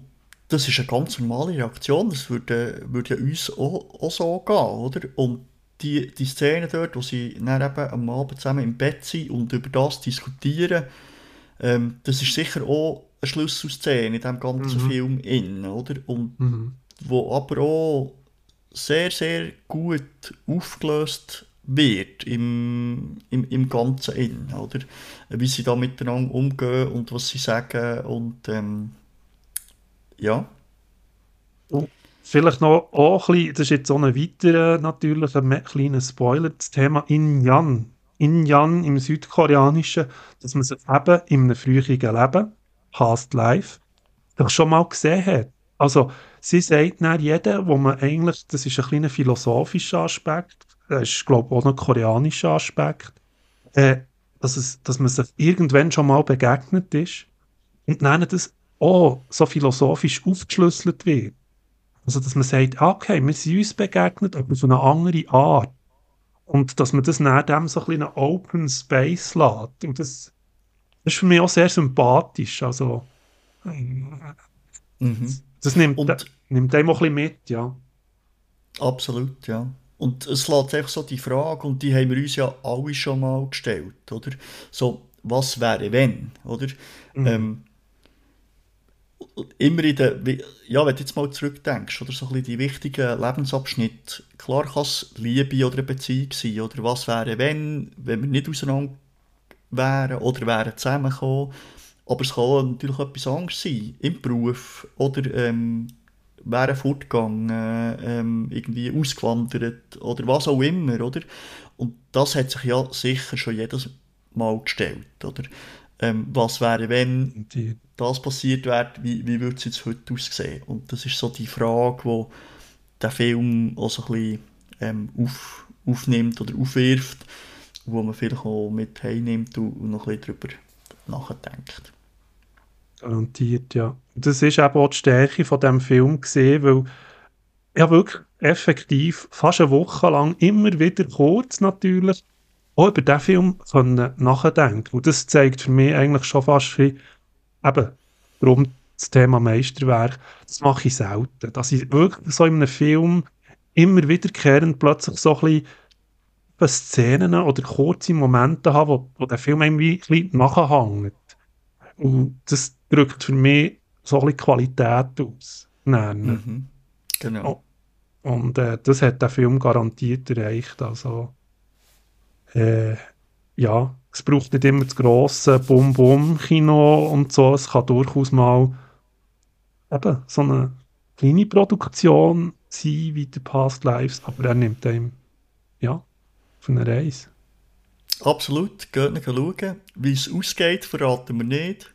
Speaker 2: das ist eine ganz normale Reaktion, das würde, würde ja uns auch, auch so gehen, oder? Und die, die Szene dort, wo sie dann eben am Abend zusammen im Bett sind und über das diskutieren, ähm, das ist sicher auch eine Schlüsselszene in diesem ganzen mhm. Film in, oder? Und mhm. wo aber auch sehr, sehr gut aufgelöst wird im, im, im Ganzen in, oder? Wie sie da miteinander umgehen und was sie sagen und ähm, ja.
Speaker 1: Und vielleicht noch auch ein bisschen, das ist jetzt so ein weiterer natürlich ein kleiner Spoiler, das Thema In-Yan. In-Yan im Südkoreanischen, dass man sich eben in einem früheren Leben, Past Life, doch schon mal gesehen hat. Also, sie sagt dann jeder, wo man eigentlich, das ist ein kleiner philosophischer Aspekt, das ist, glaube ich, auch ein koreanischer Aspekt, äh, dass, es, dass man sich irgendwann schon mal begegnet ist und dann das auch so philosophisch aufgeschlüsselt wird. Also, dass man sagt, okay, wir sind uns begegnet, aber auf eine andere Art. Und dass man das nach dem so ein bisschen Open Space lässt. Und das, das ist für mich auch sehr sympathisch. Also, mhm. das nimmt, und, nimmt einem auch ein bisschen mit, ja.
Speaker 2: Absolut, ja. Und es lässt einfach so die Frage, und die haben wir uns ja alle schon mal gestellt, oder? So, was wäre wenn, oder? Mhm. Ähm, immer in der, ja, wenn du jetzt mal zurückdenkst, oder so ein bisschen die wichtigen Lebensabschnitte, klar kann es Liebe oder eine Beziehung sein, oder was wäre wenn, wenn wir nicht auseinander wären oder wären zusammengekommen, aber es kann natürlich auch etwas anderes sein, im Beruf, oder ähm, wären fortgegangen, ähm, irgendwie ausgewandert oder was auch immer, oder? Und das hat sich ja sicher schon jedes Mal gestellt, oder? Ähm, was wäre, wenn die. das passiert wäre, wie, wie würde es jetzt heute aussehen? Und das ist so die Frage, die der Film auch so ein bisschen ähm, auf, aufnimmt oder aufwirft, wo man vielleicht auch mit heimnimmt und noch ein bisschen darüber nachdenkt.
Speaker 1: Garantiert, ja. Das ist eben auch die Stärke von diesem Film gesehen, weil ja wirklich effektiv fast eine Woche lang immer wieder kurz natürlich auch über diesen Film können nachdenken. Und das zeigt für mich eigentlich schon fast wie, eben, darum das Thema Meisterwerk, das mache ich selten. Dass ich wirklich so in einem Film immer wiederkehrend plötzlich so ein bisschen Szenen oder kurze Momente haben, wo, wo der Film irgendwie ein bisschen nachhängt. Und das drückt für mich so ein bisschen Qualität aus. Mhm.
Speaker 2: Genau.
Speaker 1: Und äh, das hat der Film garantiert erreicht. Also, äh, ja, es braucht nicht immer das grosse Bum-Bum-Kino und so. Es kann durchaus mal eben so eine kleine Produktion sein wie der Past Lives, aber er nimmt einem, ja, von einer Reise.
Speaker 2: Absolut, geht nicht schauen. Wie es ausgeht, verraten wir nicht.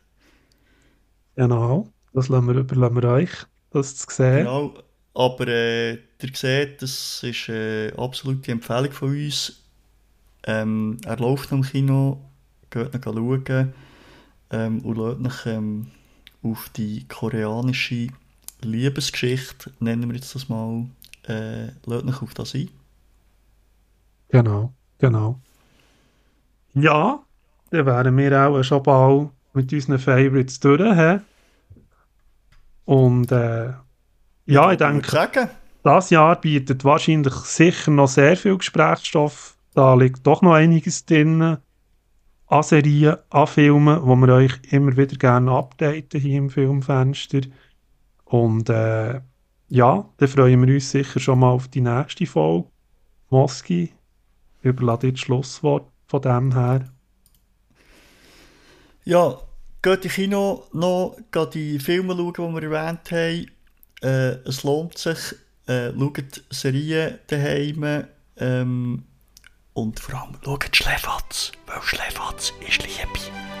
Speaker 1: Genau, das lassen wir, überlassen wir euch, das zu sehen.
Speaker 2: Genau, aber äh, ihr seht, das ist eine absolute Empfehlung von uns. Ähm, er läuft im Kino, geht ihn schauen ähm, und lädt mich ähm, auf die koreanische Liebesgeschichte, nennen wir jetzt das mal, äh, lädt mich auf das ein.
Speaker 1: Genau, genau. Ja, dann wären wir auch schon bald mit unseren Favorites durch. He? Und äh, ja, ich denke, das Jahr bietet wahrscheinlich sicher noch sehr viel Gesprächsstoff. Da liegt doch noch einiges drin an Serien, an Filmen, wo wir euch immer wieder gerne updaten hier im Filmfenster. Und äh, ja, dann freuen wir uns sicher schon mal auf die nächste Folge. Moski, überlasse dir das Schlusswort von dem her.
Speaker 2: Ja, geht in Kino noch, geht die Filme schauen, die wir erwähnt haben. Äh, es lohnt sich. Äh, schaut Serien daheim. Ähm, und vor allem schaut Schläfatz, weil Schläfatz ist Liebe.